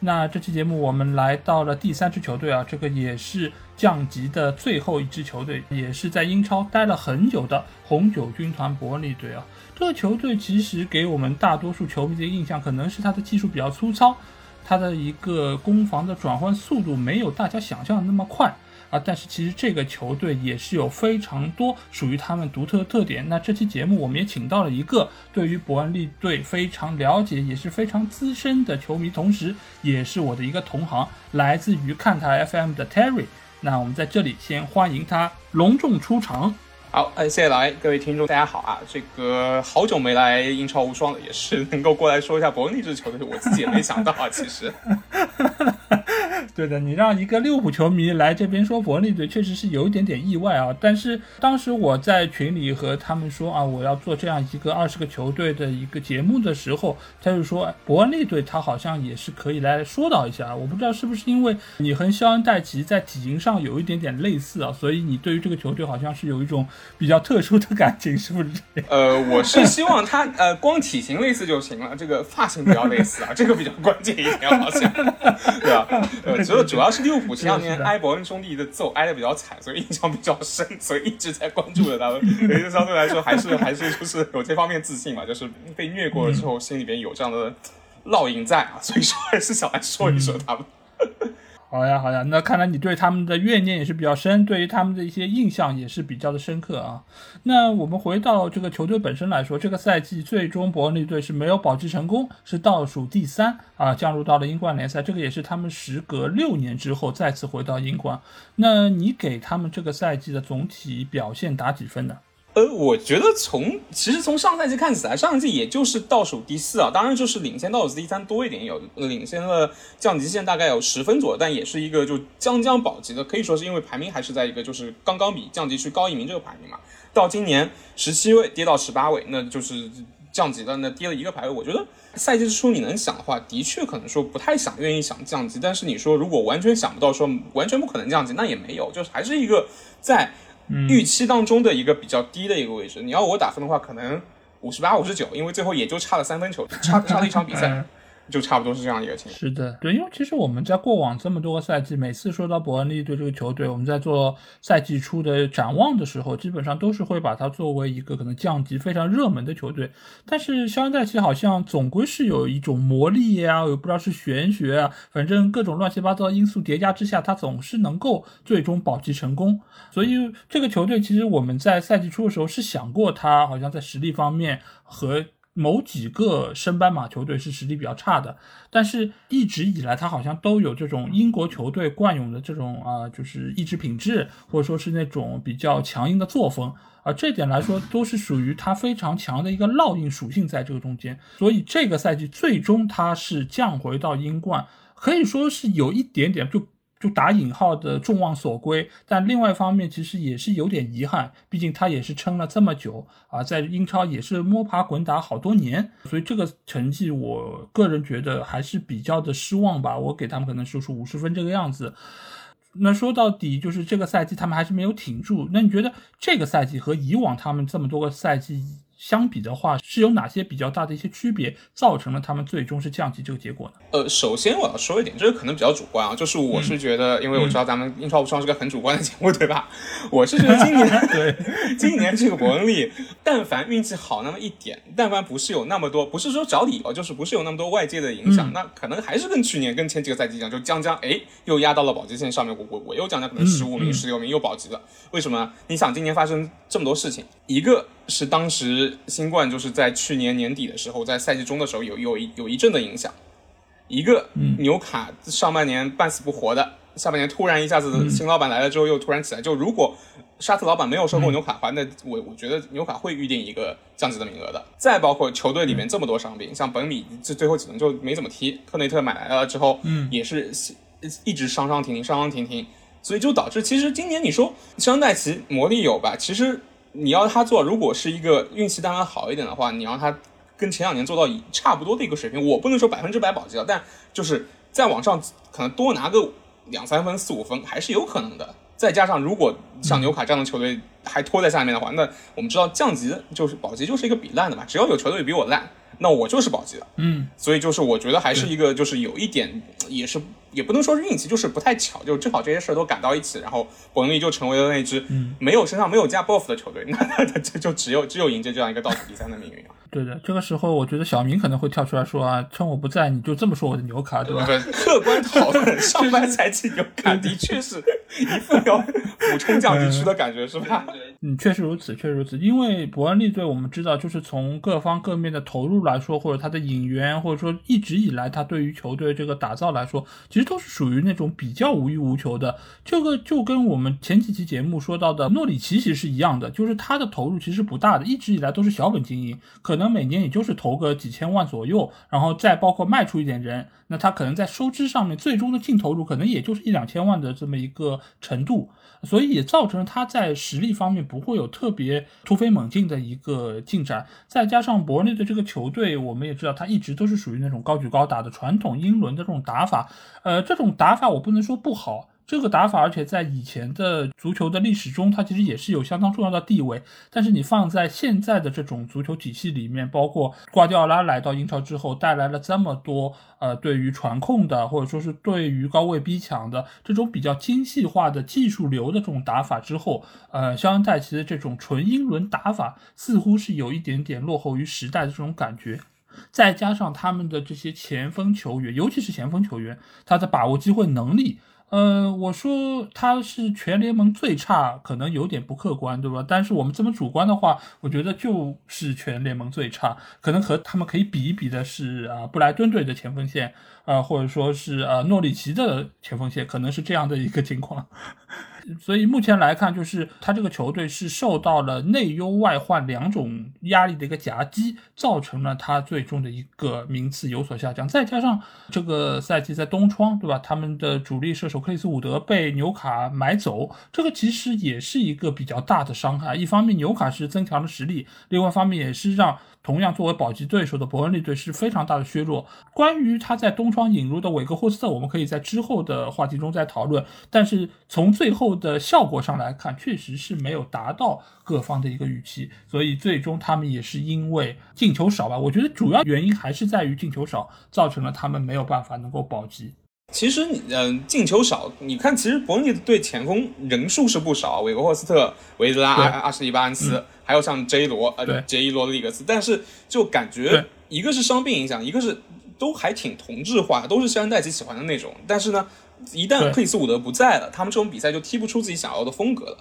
那这期节目我们来到了第三支球队啊，这个也是降级的最后一支球队，也是在英超待了很久的红酒军团伯利队啊。这个球队其实给我们大多数球迷的印象，可能是他的技术比较粗糙，他的一个攻防的转换速度没有大家想象的那么快。啊，但是其实这个球队也是有非常多属于他们独特的特点。那这期节目我们也请到了一个对于伯恩利队非常了解，也是非常资深的球迷，同时也是我的一个同行，来自于看台 FM 的 Terry。那我们在这里先欢迎他隆重出场。好，呃，谢谢来各位听众，大家好啊！这个好久没来英超无双了，也是能够过来说一下伯恩利这支球队，我自己也没想到啊，其实。对的，你让一个利物浦球迷来这边说伯恩利队，确实是有一点点意外啊。但是当时我在群里和他们说啊，我要做这样一个二十个球队的一个节目的时候，他就说伯恩利队他好像也是可以来说到一下啊。我不知道是不是因为你和肖恩戴奇在体型上有一点点类似啊，所以你对于这个球队好像是有一种比较特殊的感情，是不是？呃，我是希望他呃光体型类似就行了，这个发型比较类似啊，这个比较关键一点，好像对吧？呃。主主要是利物浦前两年埃伯恩兄弟的揍挨的比较惨，所以印象比较深，所以一直在关注着他们。所以相对来说，还是还是就是有这方面自信嘛，就是被虐过了之后，心里边有这样的烙印在啊，所以说还是想来说一说他们。好呀，好呀，那看来你对他们的怨念也是比较深，对于他们的一些印象也是比较的深刻啊。那我们回到这个球队本身来说，这个赛季最终伯恩利队是没有保级成功，是倒数第三啊，降入到了英冠联赛。这个也是他们时隔六年之后再次回到英冠。那你给他们这个赛季的总体表现打几分呢？呃，我觉得从其实从上赛季看起来，上赛季也就是倒数第四啊，当然就是领先倒数第三多一点，有领先了降级线大概有十分左右，但也是一个就将将保级的，可以说是因为排名还是在一个就是刚刚比降级区高一名这个排名嘛。到今年十七位跌到十八位，那就是降级了，那跌了一个排位。我觉得赛季之初你能想的话，的确可能说不太想愿意想降级，但是你说如果完全想不到说完全不可能降级，那也没有，就是还是一个在。预期当中的一个比较低的一个位置，你要我打分的话，可能五十八、五十九，因为最后也就差了三分球，差 差了一场比赛。就差不多是这样一个情况。是的，对，因为其实我们在过往这么多个赛季，每次说到伯恩利对这个球队，我们在做赛季初的展望的时候，基本上都是会把它作为一个可能降级非常热门的球队。但是肖恩戴奇好像总归是有一种魔力呀，也不知道是玄学啊，反正各种乱七八糟的因素叠加之下，他总是能够最终保级成功。所以这个球队其实我们在赛季初的时候是想过，他好像在实力方面和。某几个升班马球队是实力比较差的，但是一直以来他好像都有这种英国球队惯有的这种啊，就是意志品质，或者说是那种比较强硬的作风啊，这点来说都是属于他非常强的一个烙印属性在这个中间。所以这个赛季最终他是降回到英冠，可以说是有一点点就。就打引号的众望所归，但另外一方面其实也是有点遗憾，毕竟他也是撑了这么久啊，在英超也是摸爬滚打好多年，所以这个成绩我个人觉得还是比较的失望吧。我给他们可能说出五十分这个样子。那说到底就是这个赛季他们还是没有挺住。那你觉得这个赛季和以往他们这么多个赛季？相比的话，是有哪些比较大的一些区别，造成了他们最终是降级这个结果呢？呃，首先我要说一点，这个可能比较主观啊，就是我是觉得，因为我知道咱们英超无双是个很主观的节目，对吧？我是觉得今年 对今年这个伯恩利，但凡运气好那么一点，但凡不是有那么多，不是说找理由，就是不是有那么多外界的影响，那可能还是跟去年跟前几个赛季一样，就将将哎又压到了保级线上面，我我我又将将可能十五名、十六名又保级了。为什么？你想今年发生这么多事情，一个。是当时新冠就是在去年年底的时候，在赛季中的时候有有一有一阵的影响，一个纽卡上半年半死不活的，下半年突然一下子新老板来了之后又突然起来，就如果沙特老板没有收购纽卡的话，那我我觉得纽卡会预定一个降级的名额的。再包括球队里面这么多伤病，像本米这最后几轮就没怎么踢，特内特买来了之后，嗯，也是一直伤伤停停，伤伤停停。所以就导致其实今年你说香奈奇魔力有吧？其实你要他做，如果是一个运气当然好一点的话，你让他跟前两年做到差不多的一个水平，我不能说百分之百保级了，但就是再往上可能多拿个两三分、四五分还是有可能的。再加上如果像纽卡这样的球队还拖在下面的话，那我们知道降级就是保级就是一个比烂的嘛，只要有球队比我烂。那我就是保级了，嗯，所以就是我觉得还是一个，就是有一点也是也不能说是运气，就是不太巧，就正好这些事儿都赶到一起，然后伯恩利就成为了那支没有身上没有加 buff 的球队，那那这就只有只有迎接这样一个倒数第三的命运啊。对的，这个时候我觉得小明可能会跳出来说啊，趁我不在你就这么说我的纽卡，对吧？客观讨论，上半赛季牛卡 的确是一副要补充降级区的感觉，是吧？嗯，确实如此，确实如此。因为伯恩利队我们知道，就是从各方各面的投入来说，或者他的引援，或者说一直以来他对于球队这个打造来说，其其实都是属于那种比较无欲无求的。这个就跟我们前几期节目说到的诺里奇其实是一样的，就是他的投入其实不大的，一直以来都是小本经营，可能每年也就是投个几千万左右，然后再包括卖出一点人，那他可能在收支上面最终的净投入可能也就是一两千万的这么一个程度，所以也造成了他在实力方面不会有特别突飞猛进的一个进展。再加上伯内的这个球队，我们也知道他一直都是属于那种高举高打的传统英伦的这种打法，呃，这种打法我不能说不好。这个打法，而且在以前的足球的历史中，它其实也是有相当重要的地位。但是你放在现在的这种足球体系里面，包括瓜迪奥拉来到英超之后，带来了这么多呃，对于传控的，或者说是对于高位逼抢的这种比较精细化的技术流的这种打法之后，呃，肖恩戴奇的这种纯英伦打法似乎是有一点点落后于时代的这种感觉。再加上他们的这些前锋球员，尤其是前锋球员，他的把握机会能力。呃，我说他是全联盟最差，可能有点不客观，对吧？但是我们这么主观的话，我觉得就是全联盟最差，可能和他们可以比一比的是啊，布莱顿队的前锋线，啊，或者说是呃诺里奇的前锋线，可能是这样的一个情况。所以目前来看，就是他这个球队是受到了内忧外患两种压力的一个夹击，造成了他最终的一个名次有所下降。再加上这个赛季在东窗，对吧？他们的主力射手克里斯伍德被纽卡买走，这个其实也是一个比较大的伤害。一方面纽卡是增强了实力，另外一方面也是让。同样作为保级对手的伯恩利队是非常大的削弱。关于他在东窗引入的韦格霍斯特，我们可以在之后的话题中再讨论。但是从最后的效果上来看，确实是没有达到各方的一个预期，所以最终他们也是因为进球少吧。我觉得主要原因还是在于进球少，造成了他们没有办法能够保级。其实你，嗯，进球少，你看，其实伯恩利队前锋人数是不少，韦格霍斯特、维德拉、阿阿什利巴恩斯。还有像 J 罗呃杰伊罗德里格斯，但是就感觉一个是伤病影响，一个是都还挺同质化，都是肖恩戴奇喜欢的那种。但是呢，一旦克里斯伍德不在了，他们这种比赛就踢不出自己想要的风格了，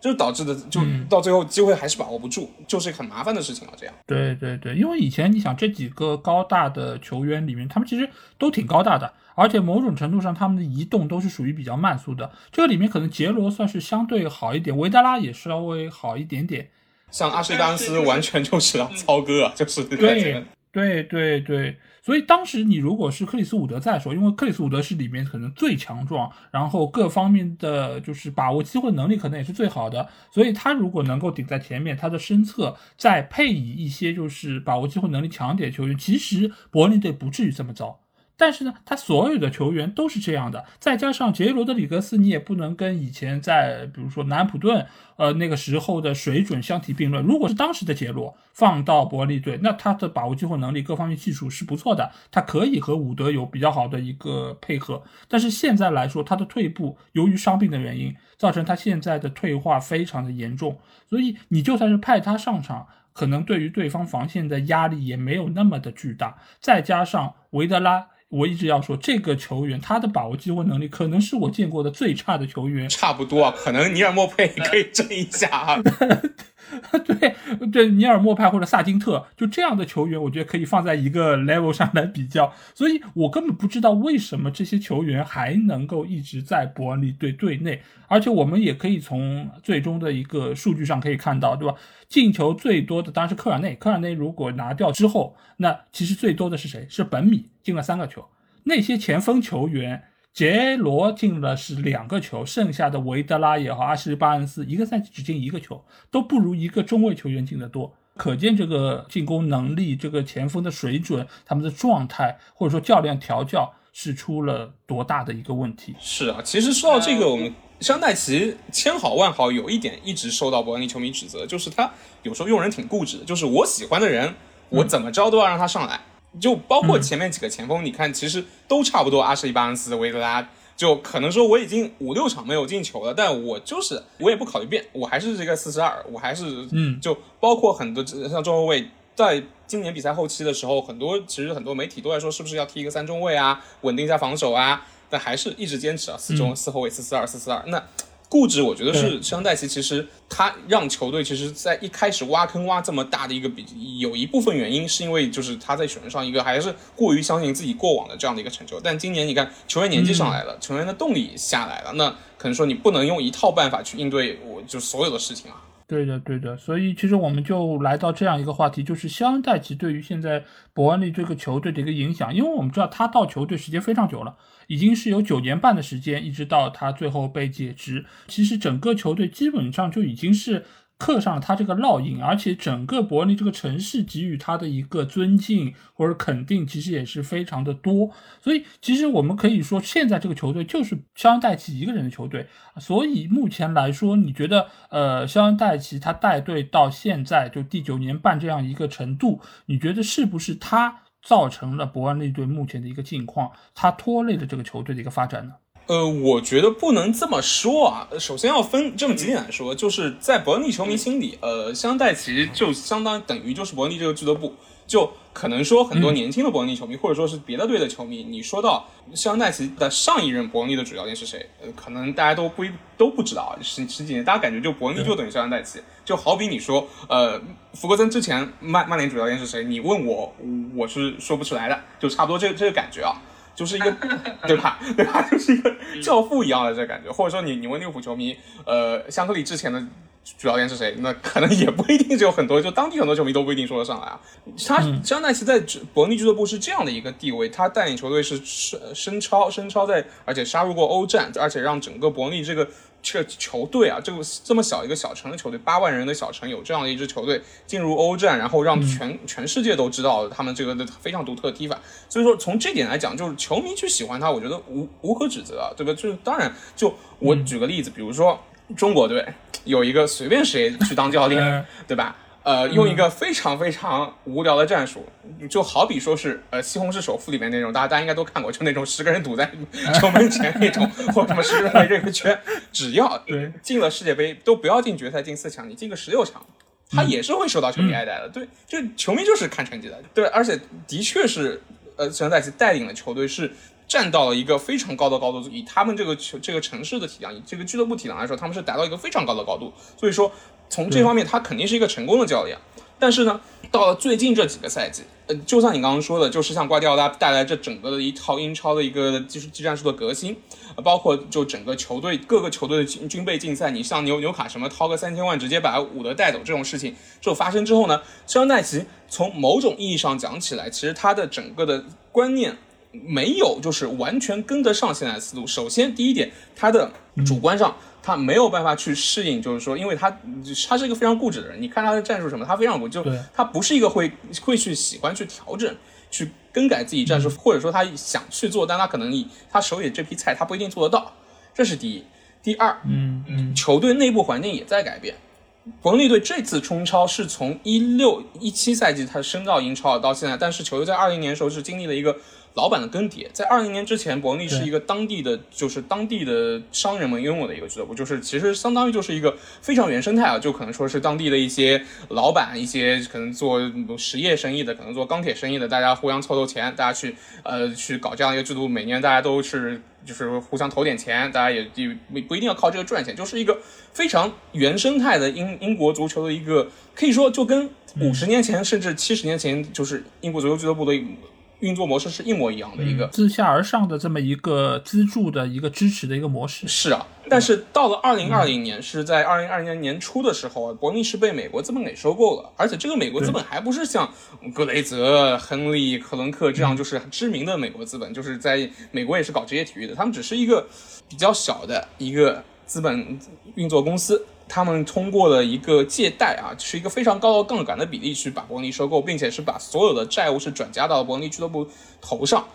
就导致的就到最后机会还是把握不住，就是很麻烦的事情了。这样。对对对，因为以前你想这几个高大的球员里面，他们其实都挺高大的。而且某种程度上，他们的移动都是属于比较慢速的。这个里面可能杰罗算是相对好一点，维达拉也稍微好一点点。像阿什利·丹斯完全就是操哥，就是对对对对。所以当时你如果是克里斯伍德在的时候，因为克里斯伍德是里面可能最强壮，然后各方面的就是把握机会能力可能也是最好的，所以他如果能够顶在前面，他的身侧再配以一些就是把握机会能力强点球员，其实柏林队不至于这么糟。但是呢，他所有的球员都是这样的，再加上杰罗德里格斯，你也不能跟以前在比如说南普顿，呃那个时候的水准相提并论。如果是当时的杰罗放到伯利队，那他的把握机会能力、各方面技术是不错的，他可以和伍德有比较好的一个配合。但是现在来说，他的退步由于伤病的原因，造成他现在的退化非常的严重。所以你就算是派他上场，可能对于对方防线的压力也没有那么的巨大。再加上维德拉。我一直要说，这个球员他的把握机会能力可能是我见过的最差的球员。差不多，可能尼尔莫佩可以争一下啊。对对，尼尔莫派或者萨金特，就这样的球员，我觉得可以放在一个 level 上来比较。所以我根本不知道为什么这些球员还能够一直在伯恩利队队内，而且我们也可以从最终的一个数据上可以看到，对吧？进球最多的当然是科尔内，科尔内如果拿掉之后，那其实最多的是谁？是本米进了三个球。那些前锋球员。杰罗进了是两个球，剩下的维德拉也好，阿什利巴恩斯一个赛季只进一个球，都不如一个中卫球员进的多。可见这个进攻能力，这个前锋的水准，他们的状态，或者说教练调教是出了多大的一个问题？是啊，其实说到这个，我们香奈奇千好万好，有一点一直受到伯恩利球迷指责，就是他有时候用人挺固执的，就是我喜欢的人，我怎么着都要让他上来，就包括前面几个前锋，你看其实都差不多，阿什利巴恩斯、维德拉。就可能说我已经五六场没有进球了，但我就是我也不考虑变，我还是这个四十二，我还是嗯，就包括很多像中后卫，在今年比赛后期的时候，很多其实很多媒体都在说是不是要踢一个三中卫啊，稳定一下防守啊，但还是一直坚持啊，四中四后卫四四二四四二那。固执，我觉得是香戴奇。其实他让球队，其实，在一开始挖坑挖这么大的一个比，有一部分原因是因为就是他在选上一个还是过于相信自己过往的这样的一个成就。但今年你看，球员年纪上来了，球员的动力下来了，那可能说你不能用一套办法去应对我就所有的事情啊。对的，对的。所以其实我们就来到这样一个话题，就是肖恩戴奇对于现在伯恩利这个球队的一个影响，因为我们知道他到球队时间非常久了。已经是有九年半的时间，一直到他最后被解职。其实整个球队基本上就已经是刻上了他这个烙印，而且整个伯恩利这个城市给予他的一个尊敬或者肯定，其实也是非常的多。所以，其实我们可以说，现在这个球队就是肖恩戴奇一个人的球队。所以目前来说，你觉得，呃，肖恩戴奇他带队到现在就第九年半这样一个程度，你觉得是不是他？造成了伯恩利队目前的一个境况，他拖累了这个球队的一个发展呢？呃，我觉得不能这么说啊。首先要分这么几点来说，就是在伯恩利球迷心里，呃，香戴奇就相当等于就是伯恩利这个俱乐部。就可能说很多年轻的伯恩利球迷，或者说是别的队的球迷，你说到香奈奇的上一任伯恩利的主教练是谁？呃，可能大家都不都不知道啊。十十几年，大家感觉就伯恩利就等于香奈奇，就好比你说，呃，福格森之前曼曼联主教练是谁？你问我，我是说不出来的，就差不多这这个感觉啊，就是一个 对吧？对吧？就是一个教父一样的这感觉，或者说你你问利物浦球迷，呃，香克里之前的。主教练是谁？那可能也不一定，有很多，就当地很多球迷都不一定说得上来啊。他香奈奇在伯恩利俱乐部是这样的一个地位，他带领球队是升升超，升超在，而且杀入过欧战，而且让整个伯恩利这个这个球队啊，这个这么小一个小城的球队，八万人的小城有这样的一支球队进入欧战，然后让全全世界都知道他们这个的非常独特的踢法。所以说从这点来讲，就是球迷去喜欢他，我觉得无无可指责啊，对吧？就是当然，就我举个例子，比如说。中国队有一个随便谁去当教练，对吧？呃，用一个非常非常无聊的战术，就好比说是呃《西红柿首富》里面那种，大家大家应该都看过，就那种十个人堵在 球门前那种，或者什么十个人围这个圈，只要进了世界杯，都不要进决赛进四强，你进个十六强，他也是会受到球迷爱戴的。对，就球迷就是看成绩的。对，而且的确是，呃，孙在奇带领的球队是。站到了一个非常高的高度，以他们这个球这个城市的体量，以这个俱乐部体量来说，他们是达到一个非常高的高度。所以说，从这方面，他肯定是一个成功的教练。但是呢，到了最近这几个赛季，呃，就像你刚刚说的，就是像瓜迪奥拉带来这整个的一套英超的一个技术技战术的革新，包括就整个球队各个球队的军军备竞赛，你像纽纽卡什么掏个三千万直接把伍德带走这种事情，就发生之后呢，肖奈奇从某种意义上讲起来，其实他的整个的观念。没有，就是完全跟得上现在的思路。首先，第一点，他的主观上他没有办法去适应，就是说，因为他他是一个非常固执的人。你看他的战术什么，他非常不就他不是一个会会去喜欢去调整、去更改自己战术，或者说他想去做，但他可能以他手里这批菜，他不一定做得到。这是第一。第二，嗯嗯，球队内部环境也在改变。伯恩利队这次冲超是从一六一七赛季他升到英超到现在，但是球队在二零年的时候是经历了一个。老板的更迭，在二零年之前，伯恩利是一个当地的，就是当地的商人们拥有的一个俱乐部，就是其实相当于就是一个非常原生态啊，就可能说是当地的一些老板，一些可能做实业生意的，可能做钢铁生意的，大家互相凑凑钱，大家去呃去搞这样一个制度，每年大家都是就是互相投点钱，大家也也不一定要靠这个赚钱，就是一个非常原生态的英英国足球的一个，可以说就跟五十年前甚至七十年前就是英国足球俱乐部的。运作模式是一模一样的一个自下而上的这么一个资助的一个支持的一个模式。是啊，但是到了二零二零年，是在二零二零年年初的时候，伯恩利是被美国资本给收购了，而且这个美国资本还不是像格雷泽、亨利、克伦克这样就是知名的美国资本，就是在美国也是搞职业体育的，他们只是一个比较小的一个资本运作公司。他们通过了一个借贷啊，是一个非常高的杠杆的比例去把伯恩利收购，并且是把所有的债务是转嫁到伯恩利俱乐部头上。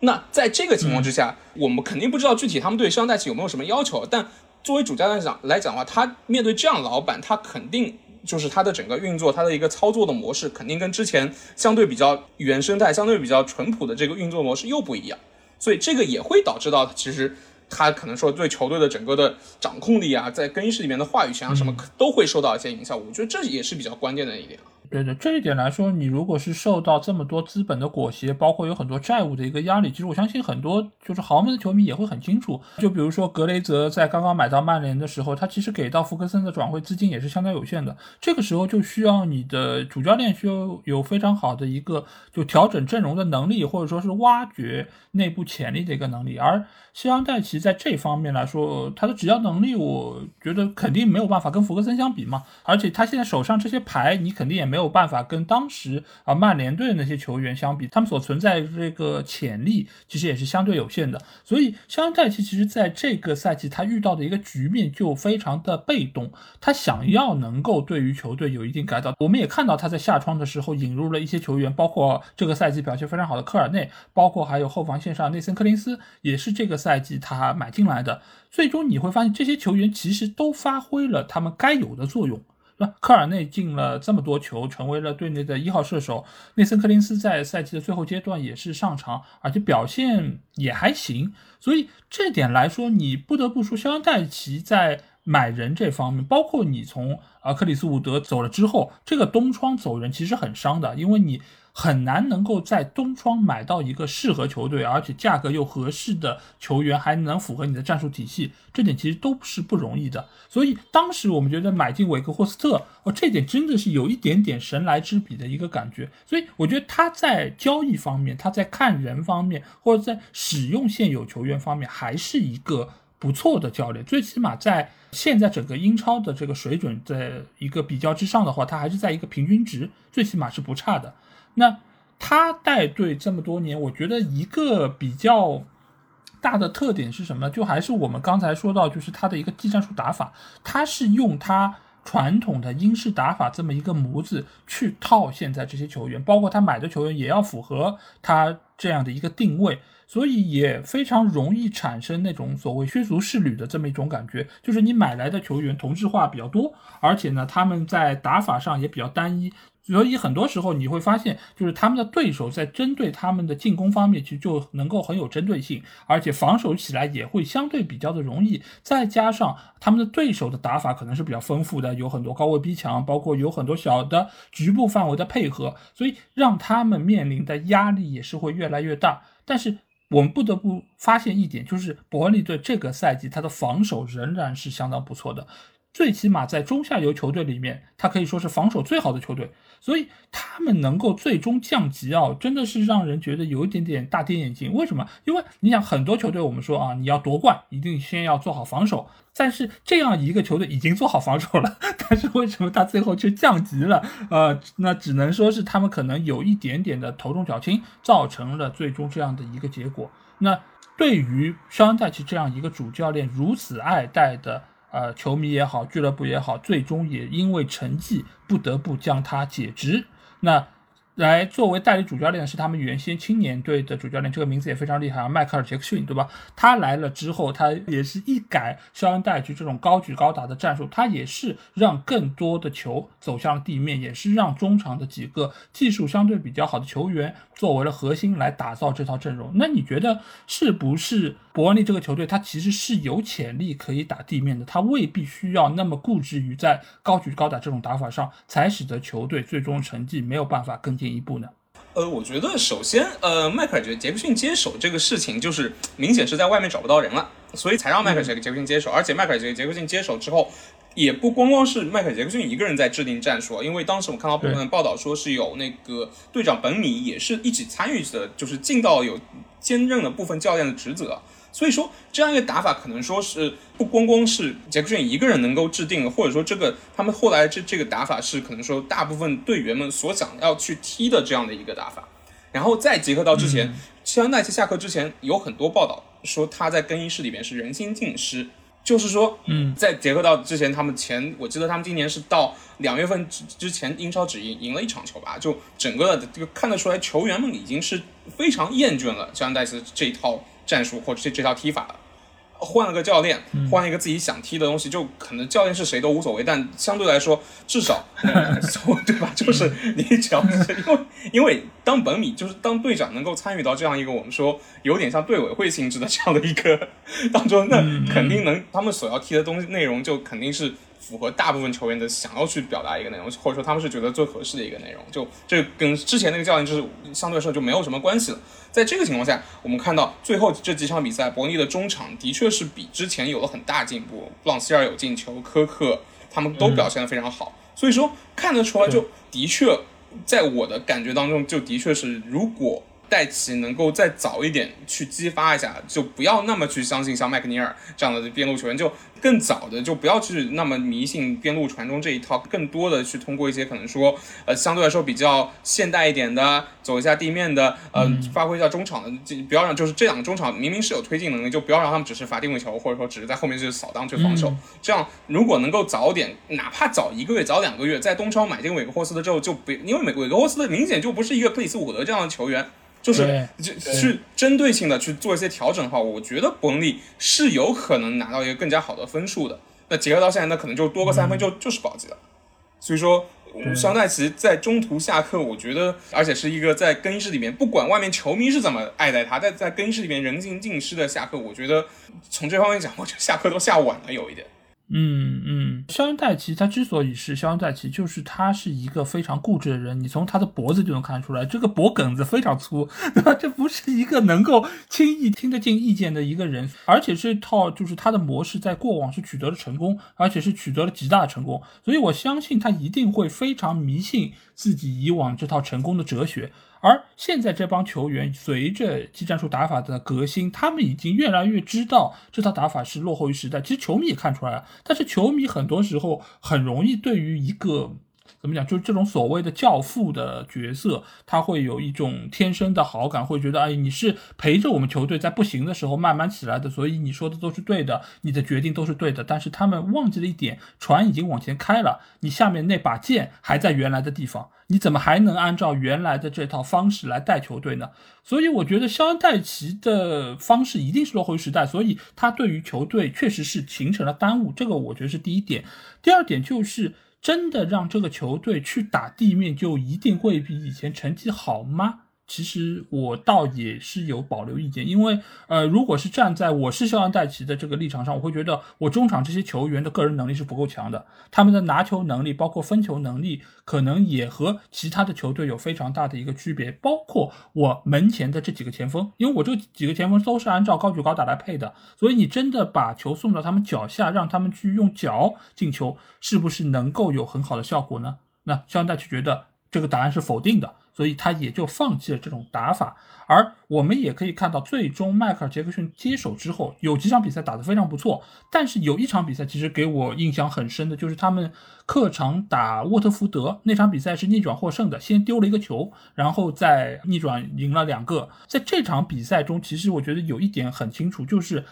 那在这个情况之下，我们肯定不知道具体他们对肖恩戴奇有没有什么要求。但作为主教练讲来讲的话，他面对这样老板，他肯定就是他的整个运作，他的一个操作的模式，肯定跟之前相对比较原生态、相对比较淳朴的这个运作模式又不一样。所以这个也会导致到其实。他可能说对球队的整个的掌控力啊，在更衣室里面的话语权啊，什么都会受到一些影响。我觉得这也是比较关键的一点啊。对的，这一点来说，你如果是受到这么多资本的裹挟，包括有很多债务的一个压力，其实我相信很多就是豪门的球迷也会很清楚。就比如说格雷泽在刚刚买到曼联的时候，他其实给到福克森的转会资金也是相当有限的。这个时候就需要你的主教练需要有非常好的一个就调整阵容的能力，或者说是挖掘内部潜力的一个能力。而西昂戴奇在这方面来说，他的执教能力，我觉得肯定没有办法跟福克森相比嘛。而且他现在手上这些牌，你肯定也没。没有办法跟当时啊曼联队的那些球员相比，他们所存在的这个潜力其实也是相对有限的。所以肖恩戴奇其实在这个赛季他遇到的一个局面就非常的被动，他想要能够对于球队有一定改造。我们也看到他在下窗的时候引入了一些球员，包括这个赛季表现非常好的科尔内，包括还有后防线上内森科林斯，也是这个赛季他买进来的。最终你会发现这些球员其实都发挥了他们该有的作用。那科尔内进了这么多球，成为了队内的一号射手。内森·柯林斯在赛季的最后阶段也是上场，而且表现也还行。所以这点来说，你不得不说，肖恩·戴奇在买人这方面，包括你从啊克里斯伍德走了之后，这个东窗走人其实很伤的，因为你。很难能够在东窗买到一个适合球队，而且价格又合适的球员，还能符合你的战术体系，这点其实都是不容易的。所以当时我们觉得买进韦克霍斯特，哦，这点真的是有一点点神来之笔的一个感觉。所以我觉得他在交易方面，他在看人方面，或者在使用现有球员方面，还是一个不错的教练。最起码在现在整个英超的这个水准，在一个比较之上的话，他还是在一个平均值，最起码是不差的。那他带队这么多年，我觉得一个比较大的特点是什么？就还是我们刚才说到，就是他的一个技战术打法，他是用他传统的英式打法这么一个模子去套现在这些球员，包括他买的球员也要符合他这样的一个定位，所以也非常容易产生那种所谓削足适履的这么一种感觉，就是你买来的球员同质化比较多，而且呢，他们在打法上也比较单一。所以很多时候你会发现，就是他们的对手在针对他们的进攻方面，其实就能够很有针对性，而且防守起来也会相对比较的容易。再加上他们的对手的打法可能是比较丰富的，有很多高位逼抢，包括有很多小的局部范围的配合，所以让他们面临的压力也是会越来越大。但是我们不得不发现一点，就是伯恩利队这个赛季他的防守仍然是相当不错的。最起码在中下游球队里面，他可以说是防守最好的球队，所以他们能够最终降级啊，真的是让人觉得有一点点大跌眼镜。为什么？因为你想，很多球队我们说啊，你要夺冠，一定先要做好防守。但是这样一个球队已经做好防守了，但是为什么他最后却降级了？呃，那只能说是他们可能有一点点的头重脚轻，造成了最终这样的一个结果。那对于肖恩戴奇这样一个主教练如此爱戴的。呃，球迷也好，俱乐部也好，最终也因为成绩不得不将他解职。那。来作为代理主教练的是他们原先青年队的主教练，这个名字也非常厉害啊，迈克尔·杰克逊，对吧？他来了之后，他也是一改肖恩·戴奇这种高举高打的战术，他也是让更多的球走向了地面，也是让中场的几个技术相对比较好的球员作为了核心来打造这套阵容。那你觉得是不是伯恩利这个球队，他其实是有潜力可以打地面的？他未必需要那么固执于在高举高打这种打法上，才使得球队最终成绩没有办法跟进。一步呢？呃，我觉得首先，呃，迈克尔杰杰克逊接手这个事情，就是明显是在外面找不到人了，所以才让迈克尔杰杰克逊接手。而且迈克尔杰杰克逊接手之后，也不光光是迈克尔杰克逊一个人在制定战术，因为当时我看到部分报道说是有那个队长本米也是一起参与的，就是尽到有兼任了部分教练的职责。所以说，这样一个打法可能说是不光光是杰克逊一个人能够制定的，或者说这个他们后来这这个打法是可能说大部分队员们所想要去踢的这样的一个打法。然后再结合到之前，希恩奈奇下课之前有很多报道说他在更衣室里面是人心尽失，就是说，嗯，在结合到之前他们前，我记得他们今年是到两月份之之前英超只赢赢了一场球吧，就整个的这个看得出来球员们已经是非常厌倦了希恩奈奇这一套。战术或者这这套踢法了，换了个教练，换一个自己想踢的东西，就可能教练是谁都无所谓。但相对来说，至少 对吧？就是你只要是因为因为当本米就是当队长能够参与到这样一个我们说有点像队委会性质的这样的一个当中，那肯定能他们所要踢的东西内容就肯定是符合大部分球员的想要去表达一个内容，或者说他们是觉得最合适的一个内容。就这跟之前那个教练就是相对来说就没有什么关系了。在这个情况下，我们看到最后这几场比赛，伯尼的中场的确是比之前有了很大进步。布朗希尔有进球，科克他们都表现的非常好。所以说看得出来，就的确在我的感觉当中，就的确是如果。戴奇能够再早一点去激发一下，就不要那么去相信像麦克尼尔这样的边路球员，就更早的就不要去那么迷信边路传中这一套，更多的去通过一些可能说呃相对来说比较现代一点的走一下地面的呃发挥一下中场的，不要让就是这两个中场明明是有推进能力，就不要让他们只是罚定位球，或者说只是在后面去扫荡去防守。这样如果能够早点，哪怕早一个月、早两个月，在东超买进韦格霍斯的之后，就不因为韦韦格霍斯的明显就不是一个克里斯伍德这样的球员。就是就去针对性的去做一些调整的话，我觉得伯恩利是有可能拿到一个更加好的分数的。那结合到现在，那可能就多个三分就就是保级了。所以说，肖奈奇在中途下课，我觉得，而且是一个在更衣室里面，不管外面球迷是怎么爱戴他，在在更衣室里面人尽尽失的下课，我觉得从这方面讲，我觉得下课都下晚了有一点。嗯嗯，肖恩戴奇他之所以是肖恩戴奇，就是他是一个非常固执的人。你从他的脖子就能看出来，这个脖梗子非常粗，对吧？这不是一个能够轻易听得进意见的一个人。而且这套就是他的模式，在过往是取得了成功，而且是取得了极大的成功。所以我相信他一定会非常迷信自己以往这套成功的哲学。而现在这帮球员随着技战术打法的革新，他们已经越来越知道这套打法是落后于时代。其实球迷也看出来了，但是球迷很多时候很容易对于一个。怎么讲？就是这种所谓的教父的角色，他会有一种天生的好感，会觉得，哎，你是陪着我们球队在不行的时候慢慢起来的，所以你说的都是对的，你的决定都是对的。但是他们忘记了一点，船已经往前开了，你下面那把剑还在原来的地方，你怎么还能按照原来的这套方式来带球队呢？所以我觉得肖恩戴奇的方式一定是落后于时代，所以他对于球队确实是形成了耽误。这个我觉得是第一点。第二点就是。真的让这个球队去打地面，就一定会比以前成绩好吗？其实我倒也是有保留意见，因为呃，如果是站在我是肖恩戴奇的这个立场上，我会觉得我中场这些球员的个人能力是不够强的，他们的拿球能力，包括分球能力，可能也和其他的球队有非常大的一个区别。包括我门前的这几个前锋，因为我这几个前锋都是按照高举高打来配的，所以你真的把球送到他们脚下，让他们去用脚进球，是不是能够有很好的效果呢？那肖恩戴奇觉得这个答案是否定的。所以他也就放弃了这种打法，而我们也可以看到，最终迈克尔·杰克逊接手之后，有几场比赛打得非常不错。但是有一场比赛其实给我印象很深的，就是他们客场打沃特福德那场比赛是逆转获胜的，先丢了一个球，然后再逆转赢了两个。在这场比赛中，其实我觉得有一点很清楚，就是。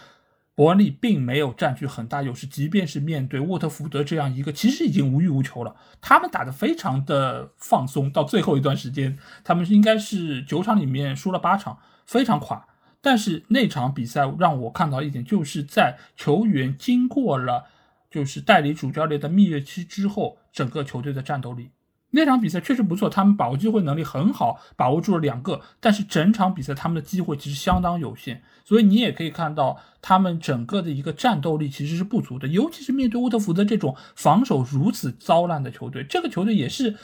伯恩利并没有占据很大优势，即便是面对沃特福德这样一个其实已经无欲无求了，他们打得非常的放松。到最后一段时间，他们应该是九场里面输了八场，非常垮。但是那场比赛让我看到一点，就是在球员经过了就是代理主教练的蜜月期之后，整个球队的战斗力。那场比赛确实不错，他们把握机会能力很好，把握住了两个。但是整场比赛他们的机会其实相当有限，所以你也可以看到他们整个的一个战斗力其实是不足的，尤其是面对沃特福德这种防守如此糟烂的球队。这个球队也是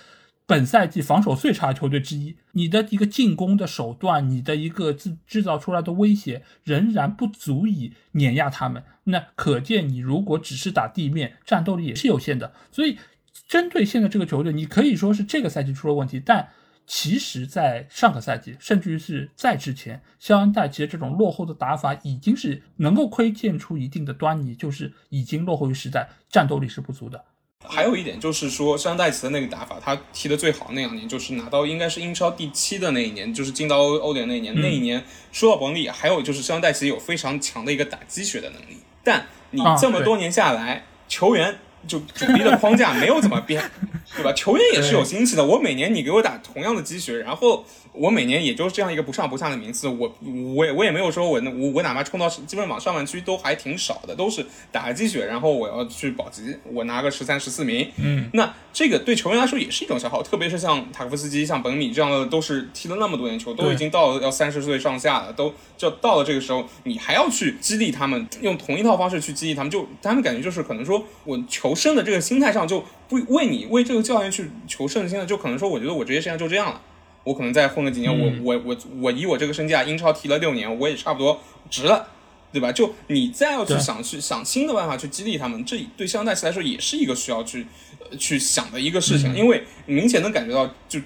本赛季防守最差的球队之一，你的一个进攻的手段，你的一个制制造出来的威胁，仍然不足以碾压他们。那可见，你如果只是打地面，战斗力也是有限的。所以，针对现在这个球队，你可以说是这个赛季出了问题，但其实，在上个赛季，甚至于是在之前，肖恩戴奇的这种落后的打法，已经是能够窥见出一定的端倪，就是已经落后于时代，战斗力是不足的。还有一点就是说，肖恩戴奇的那个打法，他踢的最好那两年，就是拿到应该是英超第七的那一年，就是进到欧欧联那一年。那一年说到伯恩利，还有就是肖恩戴奇有非常强的一个打鸡血的能力。但你这么多年下来，球员就主力的框架没有怎么变，对吧？球员也是有心气的。我每年你给我打同样的积雪，然后。我每年也就是这样一个不上不下的名次，我我也我也没有说我我我哪怕冲到基本往上半区都还挺少的，都是打个鸡血，然后我要去保级，我拿个十三十四名，嗯，那这个对球员来说也是一种消耗，特别是像塔克夫斯基、像本米这样的，都是踢了那么多年球，都已经到了要三十岁上下了，都就到了这个时候，你还要去激励他们，用同一套方式去激励他们，就他们感觉就是可能说我求胜的这个心态上就不为你为这个教练去求胜，心了就可能说我觉得我职业生涯就这样了。我可能再混个几年，我我我我以我这个身价，英超踢了六年，我也差不多值了，对吧？就你再要去想去想新的办法去激励他们，这对香奈斯来说也是一个需要去去想的一个事情，因为明显能感觉到，就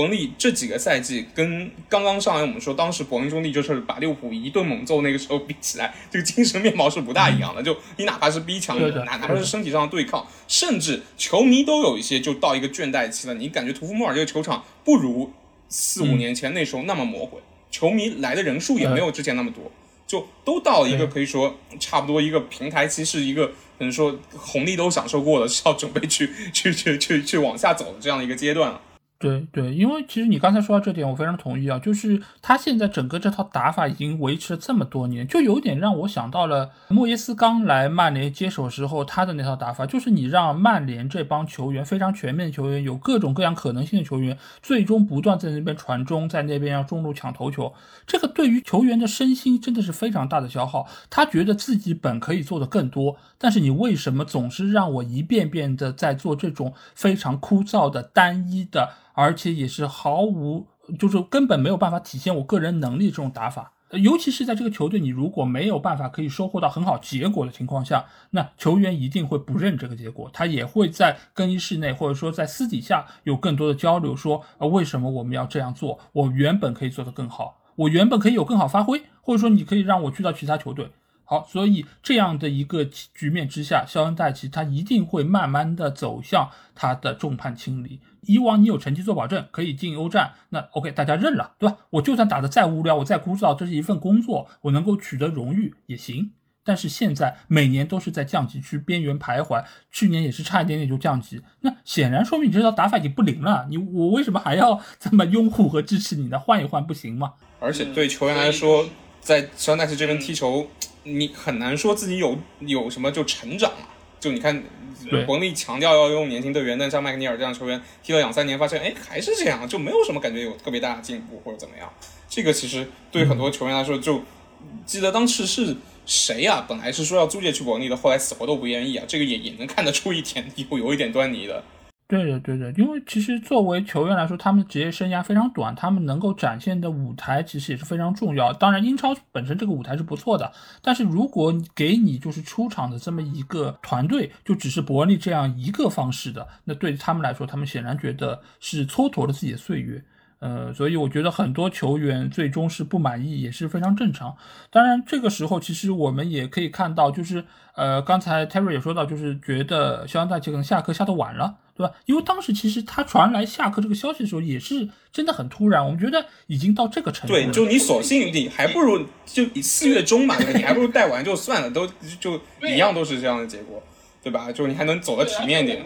伯恩利这几个赛季跟刚刚上来我们说当时伯恩兄弟就是把利物浦一顿猛揍那个时候比起来，这个精神面貌是不大一样的。就你哪怕是逼抢，哪哪怕是身体上的对抗，甚至球迷都有一些就到一个倦怠期了。你感觉图夫莫尔这个球场不如。四五年前那时候那么魔鬼，球迷来的人数也没有之前那么多，就都到了一个可以说差不多一个平台期，是一个可能说红利都享受过了，是要准备去去去去去往下走的这样的一个阶段了。对对，因为其实你刚才说到这点，我非常同意啊。就是他现在整个这套打法已经维持了这么多年，就有点让我想到了莫耶斯刚来曼联接手时候他的那套打法，就是你让曼联这帮球员非常全面的球员，有各种各样可能性的球员，最终不断在那边传中，在那边要中路抢头球，这个对于球员的身心真的是非常大的消耗。他觉得自己本可以做的更多，但是你为什么总是让我一遍遍的在做这种非常枯燥的单一的？而且也是毫无，就是根本没有办法体现我个人能力这种打法，尤其是在这个球队，你如果没有办法可以收获到很好结果的情况下，那球员一定会不认这个结果，他也会在更衣室内或者说在私底下有更多的交流，说啊为什么我们要这样做？我原本可以做得更好，我原本可以有更好发挥，或者说你可以让我去到其他球队。好，所以这样的一个局面之下，肖恩戴奇他一定会慢慢的走向他的众叛亲离。以往你有成绩做保证，可以进欧战，那 OK，大家认了，对吧？我就算打的再无聊，我再枯燥，这是一份工作，我能够取得荣誉也行。但是现在每年都是在降级区边缘徘徊，去年也是差一点点就降级，那显然说明你这套打法已经不灵了。你我为什么还要这么拥护和支持你呢？换一换不行吗？而且对球员来说，在肖恩戴奇这边踢球。你很难说自己有有什么就成长了，就你看，伯恩利强调要用年轻队员，但像麦克尼尔这样球员踢了两三年，发现哎还是这样，就没有什么感觉有特别大的进步或者怎么样。这个其实对很多球员来说，就记得当时是谁呀？本来是说要租借去伯恩利的，后来死活都不愿意啊。这个也也能看得出一点有有一点端倪的。对的，对的，因为其实作为球员来说，他们职业生涯非常短，他们能够展现的舞台其实也是非常重要。当然，英超本身这个舞台是不错的，但是如果给你就是出场的这么一个团队，就只是伯恩利这样一个方式的，那对他们来说，他们显然觉得是蹉跎了自己的岁月。呃，所以我觉得很多球员最终是不满意，也是非常正常。当然，这个时候其实我们也可以看到，就是呃，刚才 Terry 也说到，就是觉得肖恩戴奇可能下课下的晚了，对吧？因为当时其实他传来下课这个消息的时候，也是真的很突然。我们觉得已经到这个程度，对，就你索性你还不如 就四月中嘛，你还不如带完就算了，都就一样都是这样的结果，对吧？就你还能走得体面点。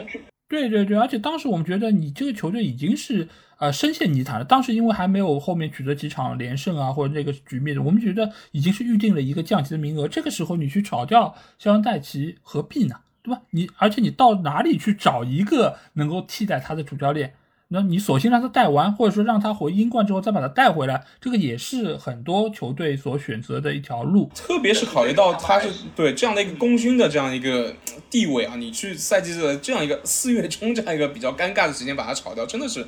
对对对，而且当时我们觉得你这个球队已经是。呃，深陷泥潭了。当时因为还没有后面取得几场连胜啊，或者那个局面，我们觉得已经是预定了一个降级的名额。这个时候你去炒掉肖恩戴奇，何必呢？对吧？你而且你到哪里去找一个能够替代他的主教练？那你索性让他带完，或者说让他回英冠之后再把他带回来，这个也是很多球队所选择的一条路。特别是考虑到他是对这样的一个功勋的这样一个地位啊，你去赛季的这样一个四月中这样一个比较尴尬的时间把他炒掉，真的是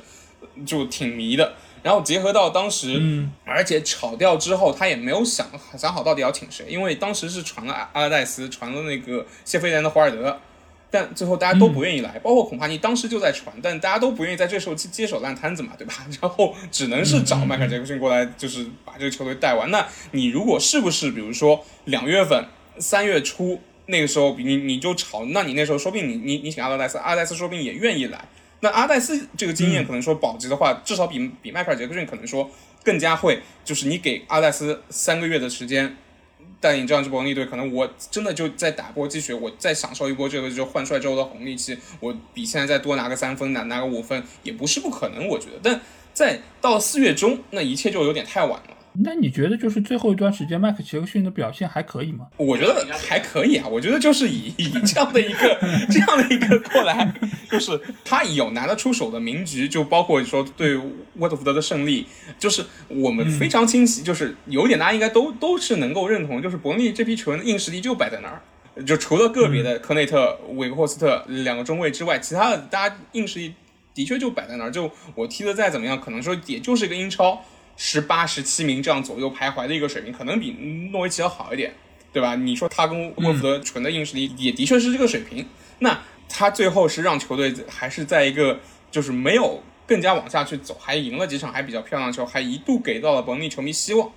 就挺迷的。然后结合到当时，嗯，而且炒掉之后，他也没有想想好到底要请谁，因为当时是传了阿阿拉戴斯，传了那个谢菲联的华尔德。但最后大家都不愿意来，包括孔帕尼当时就在传，但大家都不愿意在这时候接接手烂摊子嘛，对吧？然后只能是找迈克尔杰克逊过来，就是把这个球队带完。那你如果是不是，比如说两月份、三月初那个时候，你你就炒，那你那时候说不定你你你请阿德戴斯，阿德戴斯说不定也愿意来。那阿戴斯这个经验可能说保级的话，至少比比迈克尔杰克逊可能说更加会，就是你给阿戴斯三个月的时间。带领这样一支伯恩利队，可能我真的就在打波积雪，我再享受一波这个就换帅之后的红利期，我比现在再多拿个三分，拿拿个五分也不是不可能，我觉得。但在到四月中，那一切就有点太晚了。那你觉得就是最后一段时间，麦克杰克逊的表现还可以吗？我觉得还可以啊。我觉得就是以 以这样的一个这样的一个过来，就是他有拿得出手的名局，就包括说对沃特福德的胜利，就是我们非常清晰，就是有点大家应该都都是能够认同，就是伯恩利这批球员的硬实力就摆在那儿。就除了个别的科内特、韦克霍斯特两个中卫之外，其他的大家硬实力的确就摆在那儿。就我踢的再怎么样，可能说也就是一个英超。十八、十七名这样左右徘徊的一个水平，可能比诺维奇要好一点，对吧？你说他跟沃夫德纯的硬实力也的确是这个水平，那他最后是让球队还是在一个就是没有更加往下去走，还赢了几场还比较漂亮的球，还一度给到了伯恩利球迷希望。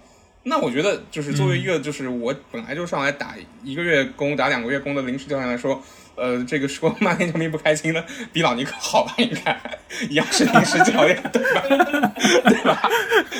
那我觉得就是作为一个就是我本来就上来打一个月工、打两个月工的临时教练来说。呃，这个说曼联球迷不开心的比老尼克好吧？应该一样是临时教练，对吧？对吧？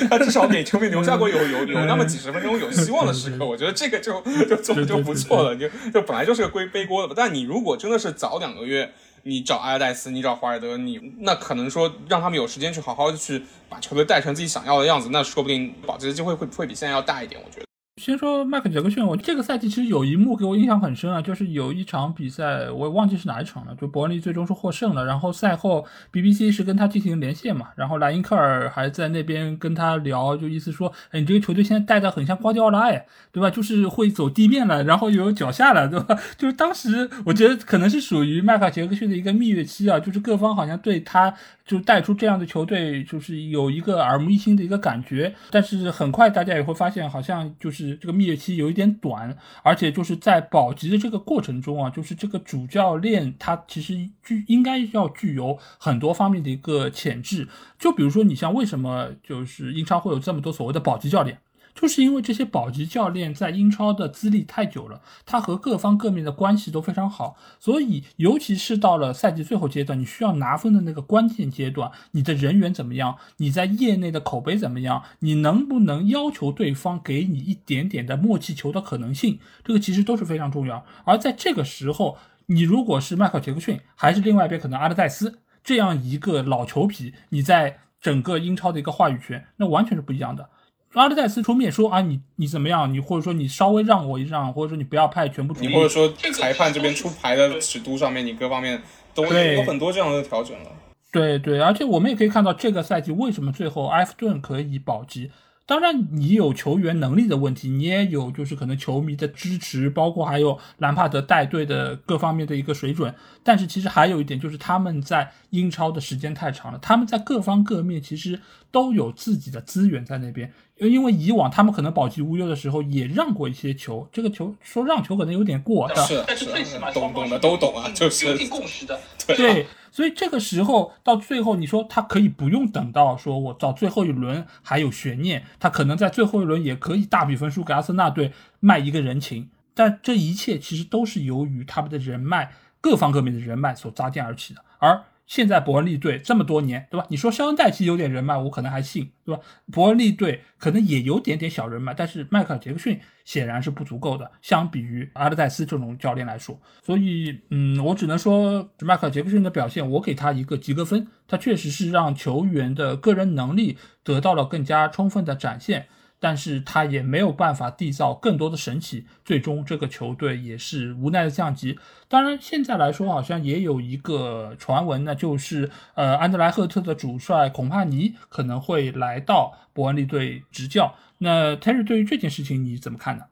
他至少给球迷留下过有有有那么几十分钟有希望的时刻，我觉得这个就就就就不错了。就就本来就是个归背锅的吧。但你如果真的是早两个月，你找阿尔戴斯，你找华尔德，你那可能说让他们有时间去好好的去把球队带成自己想要的样子，那说不定保级的机会会会比现在要大一点。我觉得。先说麦克杰克逊，我这个赛季其实有一幕给我印象很深啊，就是有一场比赛，我也忘记是哪一场了，就伯恩利最终是获胜了。然后赛后 BBC 是跟他进行连线嘛，然后莱因克尔还在那边跟他聊，就意思说，哎，你这个球队现在带的很像瓜迪奥拉，哎，对吧？就是会走地面了，然后有脚下了，对吧？就是当时我觉得可能是属于麦克杰克逊的一个蜜月期啊，就是各方好像对他就带出这样的球队，就是有一个耳目一新的一个感觉。但是很快大家也会发现，好像就是。这个蜜月期有一点短，而且就是在保级的这个过程中啊，就是这个主教练他其实具应该要具有很多方面的一个潜质。就比如说，你像为什么就是英超会有这么多所谓的保级教练？就是因为这些保级教练在英超的资历太久了，他和各方各面的关系都非常好，所以尤其是到了赛季最后阶段，你需要拿分的那个关键阶段，你的人员怎么样？你在业内的口碑怎么样？你能不能要求对方给你一点点的默契球的可能性？这个其实都是非常重要。而在这个时候，你如果是迈克尔杰克逊，还是另外一边可能阿德戴斯这样一个老球皮，你在整个英超的一个话语权，那完全是不一样的。阿德戴斯出面说啊，你你怎么样？你或者说你稍微让我一让，或者说你不要派全部主力，或者说裁判这边出牌的尺度上面，你各方面都有很多这样的调整了。对对，而且我们也可以看到这个赛季为什么最后埃弗顿可以保级。当然，你有球员能力的问题，你也有就是可能球迷的支持，包括还有兰帕德带队的各方面的一个水准。但是其实还有一点，就是他们在英超的时间太长了，他们在各方各面其实都有自己的资源在那边。因为以往他们可能保级无忧的时候也让过一些球，这个球说让球可能有点过，是，但是最起码懂懂的都懂啊，就是有一定共识的，对。所以这个时候到最后，你说他可以不用等到说我到最后一轮还有悬念，他可能在最后一轮也可以大比分输给阿森纳队卖一个人情。但这一切其实都是由于他们的人脉，各方各面的人脉所搭建而起的，而。现在伯恩利队这么多年，对吧？你说肖恩戴奇有点人脉，我可能还信，对吧？伯恩利队可能也有点点小人脉，但是迈克尔杰克逊显然是不足够的，相比于阿德戴斯这种教练来说。所以，嗯，我只能说迈克尔杰克逊的表现，我给他一个及格分。他确实是让球员的个人能力得到了更加充分的展现。但是他也没有办法缔造更多的神奇，最终这个球队也是无奈的降级。当然，现在来说好像也有一个传闻呢，就是呃，安德莱赫特的主帅孔帕尼可能会来到伯恩利队执教。那 Terry 对于这件事情你怎么看呢？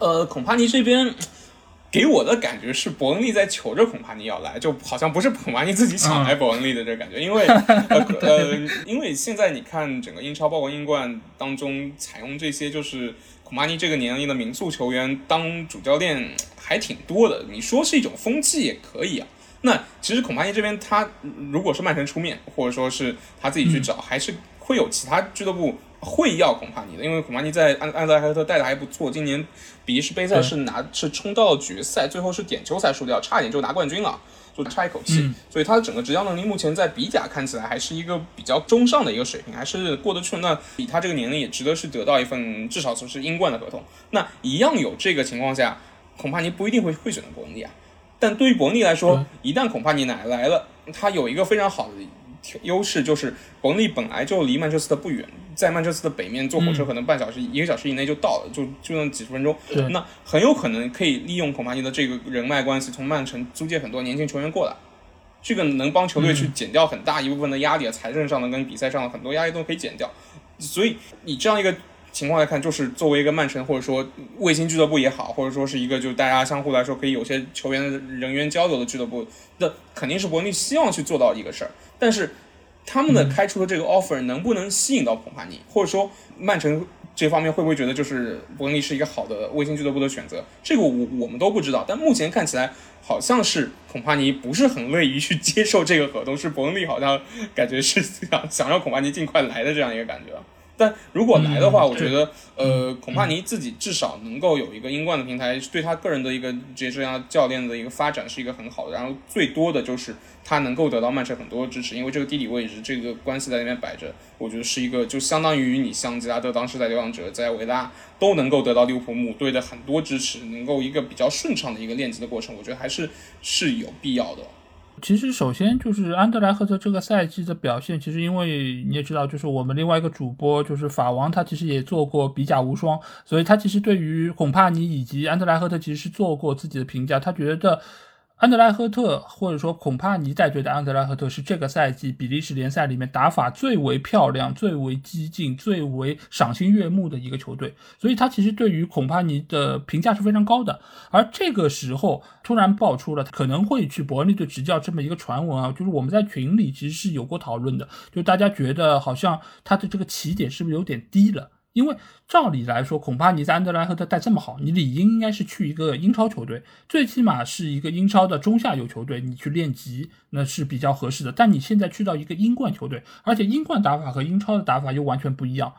呃，孔帕尼这边。给我的感觉是伯恩利在求着孔帕尼要来，就好像不是孔帕尼自己想来伯恩利的这感觉。因为 呃，因为现在你看整个英超，包括英冠当中，采用这些就是孔帕尼这个年龄的名宿球员当主教练还挺多的。你说是一种风气也可以啊。那其实孔帕尼这边他如果是曼城出面，或者说是他自己去找，还是会有其他俱乐部。会要孔帕尼的，因为孔帕尼在安安德莱赫特带的还不错，今年比利时杯赛是拿是冲到了决赛，最后是点球赛输掉，差点就拿冠军了，就差一口气。所以他的整个执教能力目前在比甲看起来还是一个比较中上的一个水平，还是过得去。那以他这个年龄也值得是得到一份至少说是英冠的合同。那一样有这个情况下，孔帕尼不一定会会选择伯恩利啊。但对于伯恩利来说，一旦孔帕尼来来了，他有一个非常好的。优势就是伯恩利本来就离曼彻斯特不远，在曼彻斯特北面坐火车可能半小时一个小时以内就到了，就就那几十分钟。那很有可能可以利用孔帕尼的这个人脉关系，从曼城租借很多年轻球员过来，这个能帮球队去减掉很大一部分的压力，财政上的跟比赛上的很多压力都可以减掉。所以你这样一个。情况来看，就是作为一个曼城或者说卫星俱乐部也好，或者说是一个就大家相互来说可以有些球员人员交流的俱乐部，那肯定是伯恩利希望去做到一个事儿。但是他们的开出的这个 offer 能不能吸引到孔帕尼，或者说曼城这方面会不会觉得就是伯恩利是一个好的卫星俱乐部的选择？这个我我们都不知道。但目前看起来好像是孔帕尼不是很乐意去接受这个合同，是伯恩利好像感觉是想想让孔帕尼尽快来的这样一个感觉。但如果来的话，我觉得，呃，恐怕你自己至少能够有一个英冠的平台，对他个人的一个职业生涯教练的一个发展是一个很好的。然后最多的就是他能够得到曼城很多支持，因为这个地理位置，这个关系在那边摆着，我觉得是一个就相当于你像吉拉德当时在流浪者，在维拉都能够得到利物浦母队的很多支持，能够一个比较顺畅的一个练级的过程，我觉得还是是有必要的。其实，首先就是安德莱赫特这个赛季的表现，其实因为你也知道，就是我们另外一个主播就是法王，他其实也做过比甲无双，所以他其实对于孔帕尼以及安德莱赫特其实是做过自己的评价，他觉得。安德莱赫特，或者说孔帕尼带队的安德莱赫特是这个赛季比利时联赛里面打法最为漂亮、最为激进、最为赏心悦目的一个球队，所以他其实对于孔帕尼的评价是非常高的。而这个时候突然爆出了可能会去伯恩利队执教这么一个传闻啊，就是我们在群里其实是有过讨论的，就大家觉得好像他的这个起点是不是有点低了？因为照理来说，恐怕你在安德莱赫特带这么好，你理应应该是去一个英超球队，最起码是一个英超的中下游球队，你去练级那是比较合适的。但你现在去到一个英冠球队，而且英冠打法和英超的打法又完全不一样。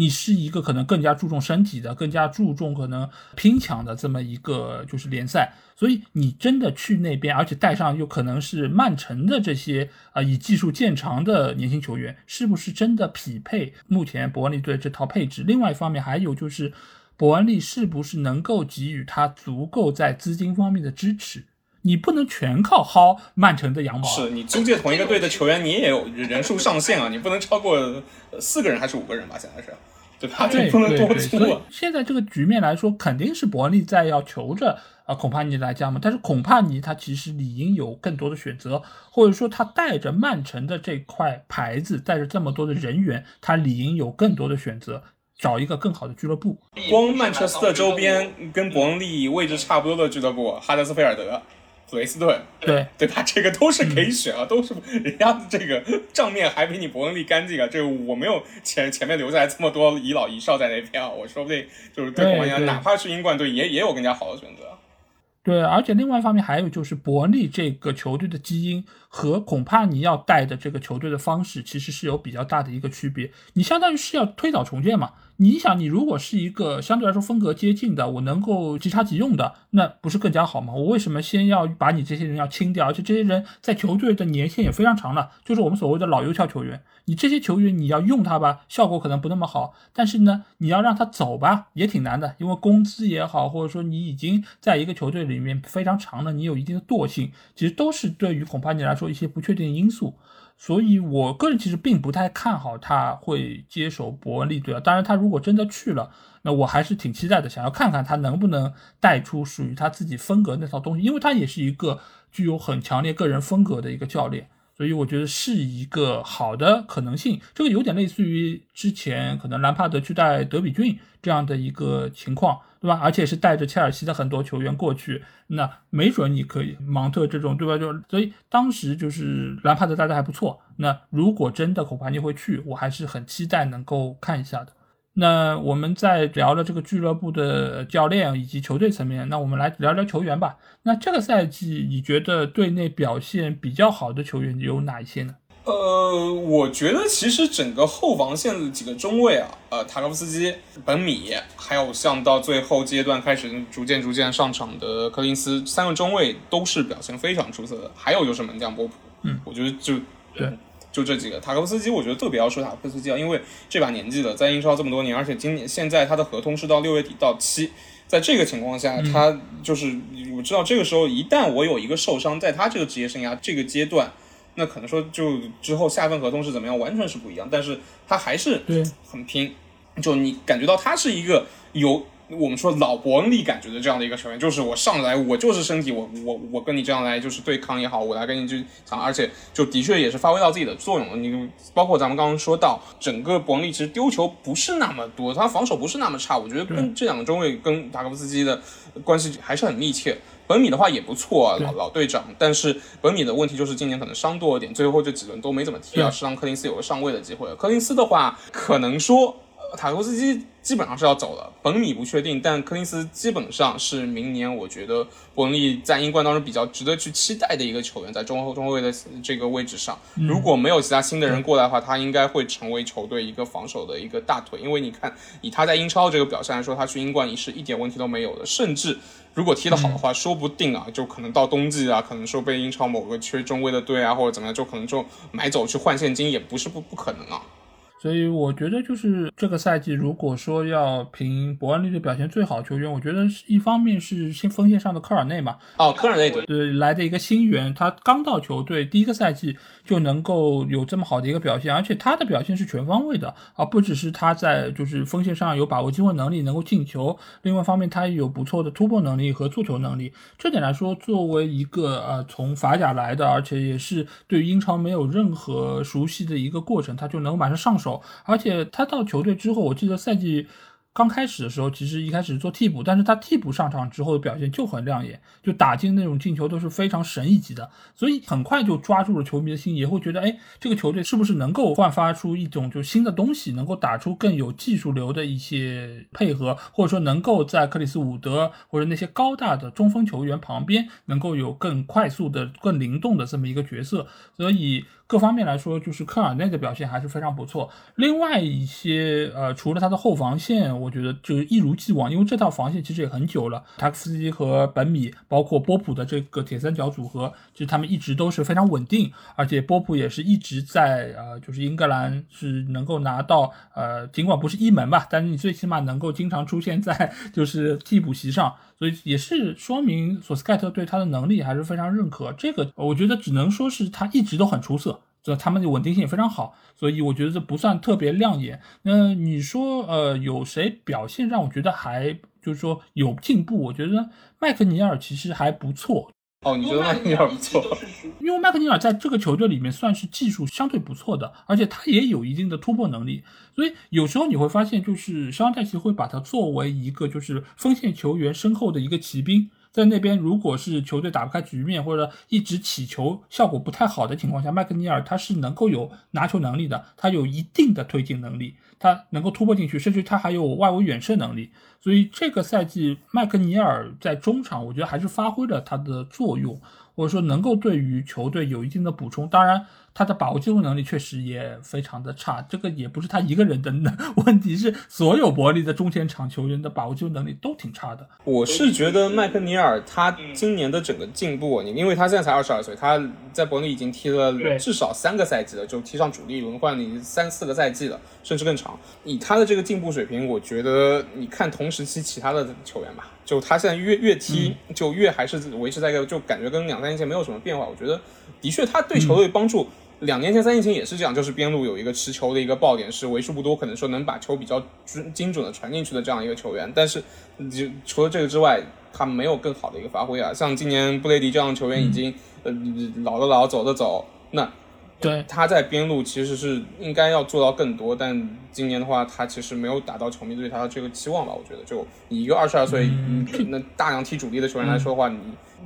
你是一个可能更加注重身体的、更加注重可能拼抢的这么一个就是联赛，所以你真的去那边，而且带上又可能是曼城的这些啊以技术见长的年轻球员，是不是真的匹配目前伯恩利队这套配置？另外一方面还有就是，伯恩利是不是能够给予他足够在资金方面的支持？你不能全靠薅曼城的羊毛。是你租借同一个队的球员，你也有人数上限啊，你不能超过四个人还是五个人吧？现在是，对吧？对不能多租啊。现在这个局面来说，肯定是伯恩利在要求着啊孔帕尼来加盟，但是孔帕尼他其实理应有更多的选择，或者说他带着曼城的这块牌子，带着这么多的人员，他理应有更多的选择，找一个更好的俱乐部。光曼彻斯特周边跟伯恩利位置差不多的俱乐部，哈德斯菲尔德。普雷斯顿，对对吧？这个都是可以选啊，都是人家的这个账面还比你伯恩利干净啊。这个我没有前前面留下来这么多遗老遗少在那边啊，我说不定就是对国家，哪怕是英冠队也也有更加好的选择。对，而且另外一方面还有就是伯恩利这个球队的基因和恐怕你要带的这个球队的方式其实是有比较大的一个区别。你相当于是要推倒重建嘛。你想，你如果是一个相对来说风格接近的，我能够即插即用的，那不是更加好吗？我为什么先要把你这些人要清掉？而且这些人在球队的年限也非常长了，就是我们所谓的老油条球员。你这些球员你要用他吧，效果可能不那么好，但是呢，你要让他走吧，也挺难的，因为工资也好，或者说你已经在一个球队里面非常长了，你有一定的惰性，其实都是对于恐怕你来说一些不确定因素。所以我个人其实并不太看好他会接手伯恩利队啊。当然，他如果真的去了，那我还是挺期待的，想要看看他能不能带出属于他自己风格那套东西，因为他也是一个具有很强烈个人风格的一个教练。所以我觉得是一个好的可能性，这个有点类似于之前可能兰帕德去带德比郡这样的一个情况，对吧？而且是带着切尔西的很多球员过去，那没准你可以芒特这种，对吧？就所以当时就是兰帕德带的还不错。那如果真的孔帕尼会去，我还是很期待能够看一下的。那我们在聊了这个俱乐部的教练以及球队层面，那我们来聊聊球员吧。那这个赛季你觉得队内表现比较好的球员有哪一些呢？呃，我觉得其实整个后防线的几个中卫啊，呃，塔科夫斯基、本米，还有像到最后阶段开始逐渐逐渐上场的柯林斯，三个中卫都是表现非常出色的。还有就是门将波普，嗯，我觉得就对。就这几个塔科夫斯基，我觉得特别要说塔科夫斯基啊，因为这把年纪了，在英超这么多年，而且今年现在他的合同是到六月底到期，在这个情况下，他就是我知道这个时候一旦我有一个受伤，在他这个职业生涯这个阶段，那可能说就之后下份合同是怎么样，完全是不一样，但是他还是很拼，就你感觉到他是一个有。我们说老伯恩利感觉的这样的一个球员，就是我上来我就是身体，我我我跟你这样来就是对抗也好，我来跟你去抢，而且就的确也是发挥到自己的作用了。你包括咱们刚刚说到，整个伯恩利其实丢球不是那么多，他防守不是那么差，我觉得跟这两个中卫跟达科夫斯基的关系还是很密切。本米的话也不错，老老队长，但是本米的问题就是今年可能伤多一点，最后这几轮都没怎么踢啊，是让柯林斯有个上位的机会。柯林斯的话，可能说。塔科夫斯基基本上是要走了，本米不确定，但柯林斯基本上是明年我觉得伯恩利在英冠当中比较值得去期待的一个球员，在中后中后卫的这个位置上，如果没有其他新的人过来的话，他应该会成为球队一个防守的一个大腿。因为你看，以他在英超这个表现来说，他去英冠也是一点问题都没有的，甚至如果踢得好的话，说不定啊，就可能到冬季啊，可能说被英超某个缺中卫的队啊或者怎么样，就可能就买走去换现金，也不是不不可能啊。所以我觉得就是这个赛季，如果说要评伯恩利的表现最好球员，我觉得一方面是新锋线上的科尔内嘛，哦，科尔内对来的一个新援，他刚到球队第一个赛季就能够有这么好的一个表现，而且他的表现是全方位的啊，不只是他在就是锋线上有把握机会能力能够进球，另外一方面他也有不错的突破能力和做球能力，这点来说，作为一个呃从法甲来的，而且也是对英超没有任何熟悉的一个过程，他就能马上上手。而且他到球队之后，我记得赛季。刚开始的时候，其实一开始做替补，但是他替补上场之后的表现就很亮眼，就打进那种进球都是非常神一级的，所以很快就抓住了球迷的心，也会觉得，哎，这个球队是不是能够焕发出一种就新的东西，能够打出更有技术流的一些配合，或者说能够在克里斯伍德或者那些高大的中锋球员旁边，能够有更快速的、更灵动的这么一个角色，所以各方面来说，就是科尔内的表现还是非常不错。另外一些，呃，除了他的后防线。我觉得就是一如既往，因为这套防线其实也很久了。塔克斯基和本米，包括波普的这个铁三角组合，其实他们一直都是非常稳定，而且波普也是一直在呃，就是英格兰是能够拿到呃，尽管不是一门吧，但是你最起码能够经常出现在就是替补席上，所以也是说明索斯盖特对他的能力还是非常认可。这个我觉得只能说是他一直都很出色。这他们的稳定性也非常好，所以我觉得这不算特别亮眼。那你说，呃，有谁表现让我觉得还就是说有进步？我觉得麦克尼尔其实还不错。哦，你觉得麦克尼尔不错？因为麦克尼尔在这个球队里面算是技术相对不错的，而且他也有一定的突破能力。所以有时候你会发现，就是肖恩戴奇会把他作为一个就是锋线球员身后的一个骑兵。在那边，如果是球队打不开局面，或者一直起球效果不太好的情况下，麦克尼尔他是能够有拿球能力的，他有一定的推进能力，他能够突破进去，甚至他还有外围远射能力。所以这个赛季麦克尼尔在中场，我觉得还是发挥了他的作用，或者说能够对于球队有一定的补充。当然。他的把握机会能力确实也非常的差，这个也不是他一个人的问题，是所有伯利的中前场球员的把握机会能力都挺差的。我是觉得麦克尼尔他今年的整个进步，你因为他现在才二十二岁，他在伯利已经踢了至少三个赛季了，就踢上主力轮换里三四个赛季了，甚至更长。以他的这个进步水平，我觉得你看同时期其他的球员吧，就他现在越越踢就越还是维持在一个就感觉跟两三年前没有什么变化。我觉得的确他对球队帮助。两年前、三年前也是这样，就是边路有一个持球的一个爆点，是为数不多可能说能把球比较准精准的传进去的这样一个球员。但是，就除了这个之外，他没有更好的一个发挥啊。像今年布雷迪这样的球员已经呃老的老，走的走，那对他在边路其实是应该要做到更多，但今年的话，他其实没有达到球迷对他的这个期望吧？我觉得，就你一个二十二岁那大量踢主力的球员来说的话，你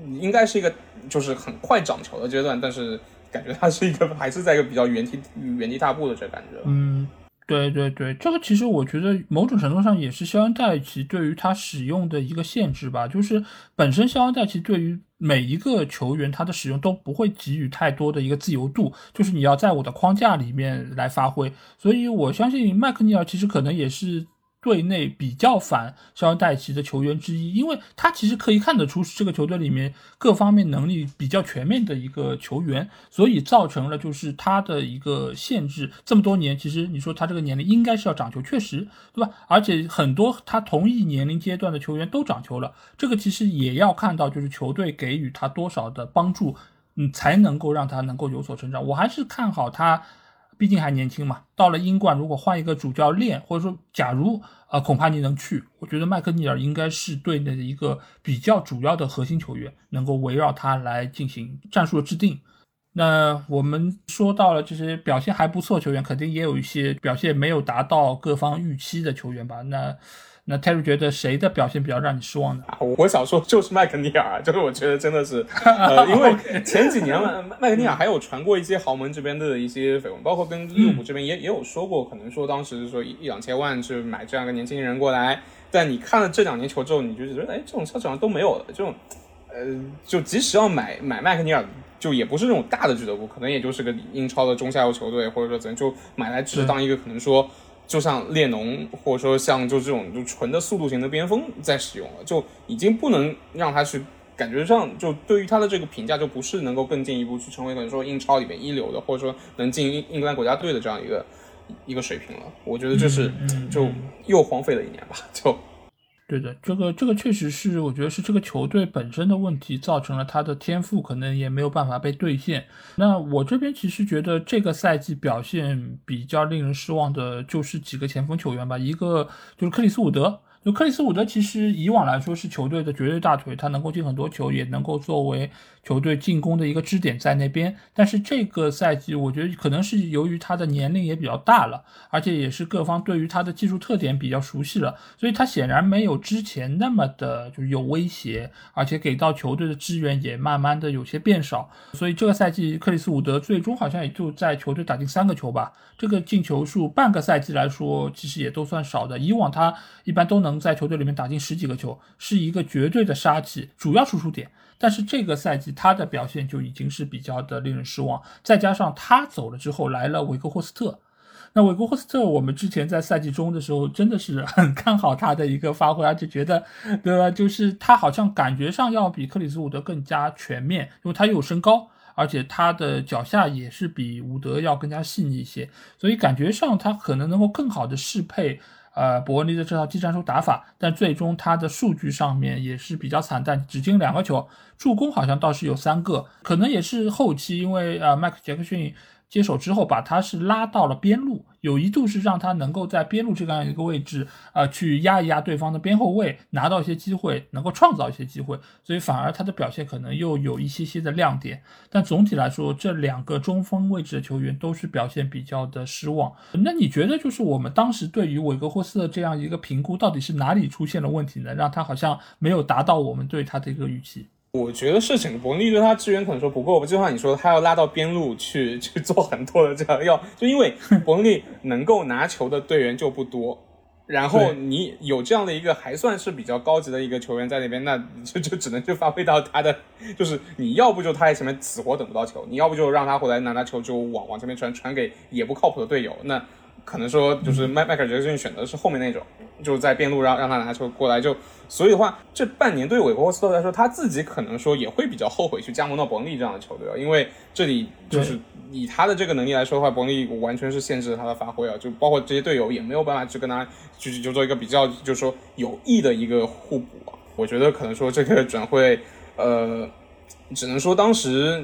你应该是一个就是很快长球的阶段，但是。感觉他是一个还是在一个比较原地原地踏步的这感觉。嗯，对对对，这个其实我觉得某种程度上也是肖恩戴奇对于他使用的一个限制吧，就是本身肖恩戴奇对于每一个球员他的使用都不会给予太多的一个自由度，就是你要在我的框架里面来发挥，所以我相信麦克尼尔其实可能也是。队内比较反肖恩戴奇的球员之一，因为他其实可以看得出是这个球队里面各方面能力比较全面的一个球员，所以造成了就是他的一个限制。这么多年，其实你说他这个年龄应该是要长球，确实，对吧？而且很多他同一年龄阶段的球员都长球了，这个其实也要看到就是球队给予他多少的帮助，嗯，才能够让他能够有所成长。我还是看好他。毕竟还年轻嘛，到了英冠，如果换一个主教练，或者说假如呃，恐怕你能去，我觉得麦克尼尔应该是队内的一个比较主要的核心球员，能够围绕他来进行战术的制定。那我们说到了这些表现还不错球员，肯定也有一些表现没有达到各方预期的球员吧？那。那泰瑞觉得谁的表现比较让你失望呢？我想说就是麦克尼尔，就是我觉得真的是，呃，因为前几年麦麦克尼尔还有传过一些豪门这边的一些绯闻，包括跟利物浦这边也也有说过，可能说当时说一两千万去买这样一个年轻人过来，但你看了这两年球之后，你就觉得哎，这种消息好像都没有了，这种，呃，就即使要买买麦克尼尔，就也不是那种大的俱乐部，可能也就是个英超的中下游球队，或者说怎样，就买来只是当一个可能说。就像列侬，或者说像就这种就纯的速度型的边锋在使用了，就已经不能让他去感觉上就对于他的这个评价就不是能够更进一步去成为可能说英超里面一流的，或者说能进英英格兰国家队的这样一个一个水平了。我觉得就是就又荒废了一年吧，就。对的，这个这个确实是，我觉得是这个球队本身的问题，造成了他的天赋可能也没有办法被兑现。那我这边其实觉得这个赛季表现比较令人失望的就是几个前锋球员吧，一个就是克里斯伍德。就克里斯伍德其实以往来说是球队的绝对大腿，他能够进很多球，也能够作为球队进攻的一个支点在那边。但是这个赛季，我觉得可能是由于他的年龄也比较大了，而且也是各方对于他的技术特点比较熟悉了，所以他显然没有之前那么的就有威胁，而且给到球队的支援也慢慢的有些变少。所以这个赛季克里斯伍德最终好像也就在球队打进三个球吧，这个进球数半个赛季来说其实也都算少的。以往他一般都能。在球队里面打进十几个球，是一个绝对的杀器，主要输出点。但是这个赛季他的表现就已经是比较的令人失望。再加上他走了之后来了维格霍斯特，那韦格霍斯特我们之前在赛季中的时候真的是很看好他的一个发挥，而且觉得，对吧？就是他好像感觉上要比克里斯伍德更加全面，因为他又有身高，而且他的脚下也是比伍德要更加细腻一些，所以感觉上他可能能够更好的适配。呃，伯恩利的这套技战术打法，但最终他的数据上面也是比较惨淡，只进两个球，助攻好像倒是有三个，可能也是后期因为呃麦克杰克逊。接手之后，把他是拉到了边路，有一度是让他能够在边路这样一个位置，呃，去压一压对方的边后卫，拿到一些机会，能够创造一些机会，所以反而他的表现可能又有一些些的亮点。但总体来说，这两个中锋位置的球员都是表现比较的失望。那你觉得，就是我们当时对于韦格霍斯的这样一个评估，到底是哪里出现了问题呢？让他好像没有达到我们对他的一个预期？我觉得是整个伯恩利对他支援可能说不够，就像你说，他要拉到边路去去做很多的这样，要就因为伯恩利能够拿球的队员就不多，然后你有这样的一个还算是比较高级的一个球员在那边，那就就只能去发挥到他的，就是你要不就他在前面死活等不到球，你要不就让他回来拿拿球就往往前面传传给也不靠谱的队友，那。可能说就是麦麦克杰克逊选的是后面那种，就是在边路让让他拿球过来，就所以的话，这半年对韦伯霍斯特来说，他自己可能说也会比较后悔去加盟到伯恩利这样的球队啊，因为这里就是以他的这个能力来说的话，伯恩利完全是限制了他的发挥啊，就包括这些队友也没有办法去跟他就就做一个比较，就是说有益的一个互补啊。我觉得可能说这个转会，呃，只能说当时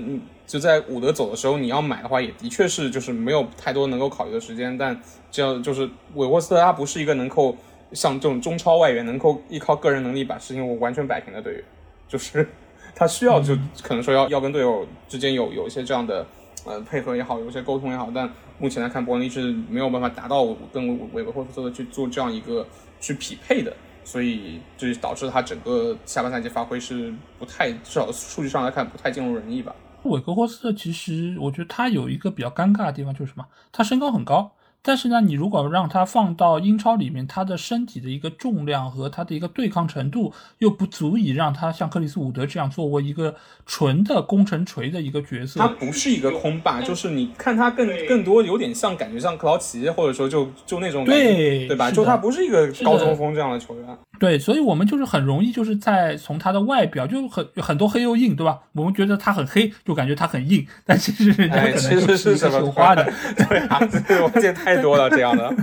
就在伍德走的时候，你要买的话，也的确是就是没有太多能够考虑的时间。但这样就是韦沃斯特，他不是一个能够像这种中超外援能够依靠个人能力把事情完全摆平的队员，就是 他需要就可能说要要跟队友之间有有一些这样的呃配合也好，有一些沟通也好。但目前来看，伯恩利是没有办法达到跟韦韦沃斯特去做这样一个去匹配的。所以就导致他整个下半赛季发挥是不太，至少数据上来看不太尽如人意吧。韦格霍斯特其实我觉得他有一个比较尴尬的地方就是什么？他身高很高。但是呢，你如果让他放到英超里面，他的身体的一个重量和他的一个对抗程度又不足以让他像克里斯伍德这样作为一个纯的攻城锤的一个角色。他不是一个空霸，就是你看他更更多有点像感觉像克劳奇，或者说就就那种对对吧？就他不是一个高中锋这样的球员。对，所以我们就是很容易就是在从他的外表就很很多黑又硬，对吧？我们觉得他很黑，就感觉他很硬，但其实人家可能就是绣花的。对啊，对我见太太多了这样的。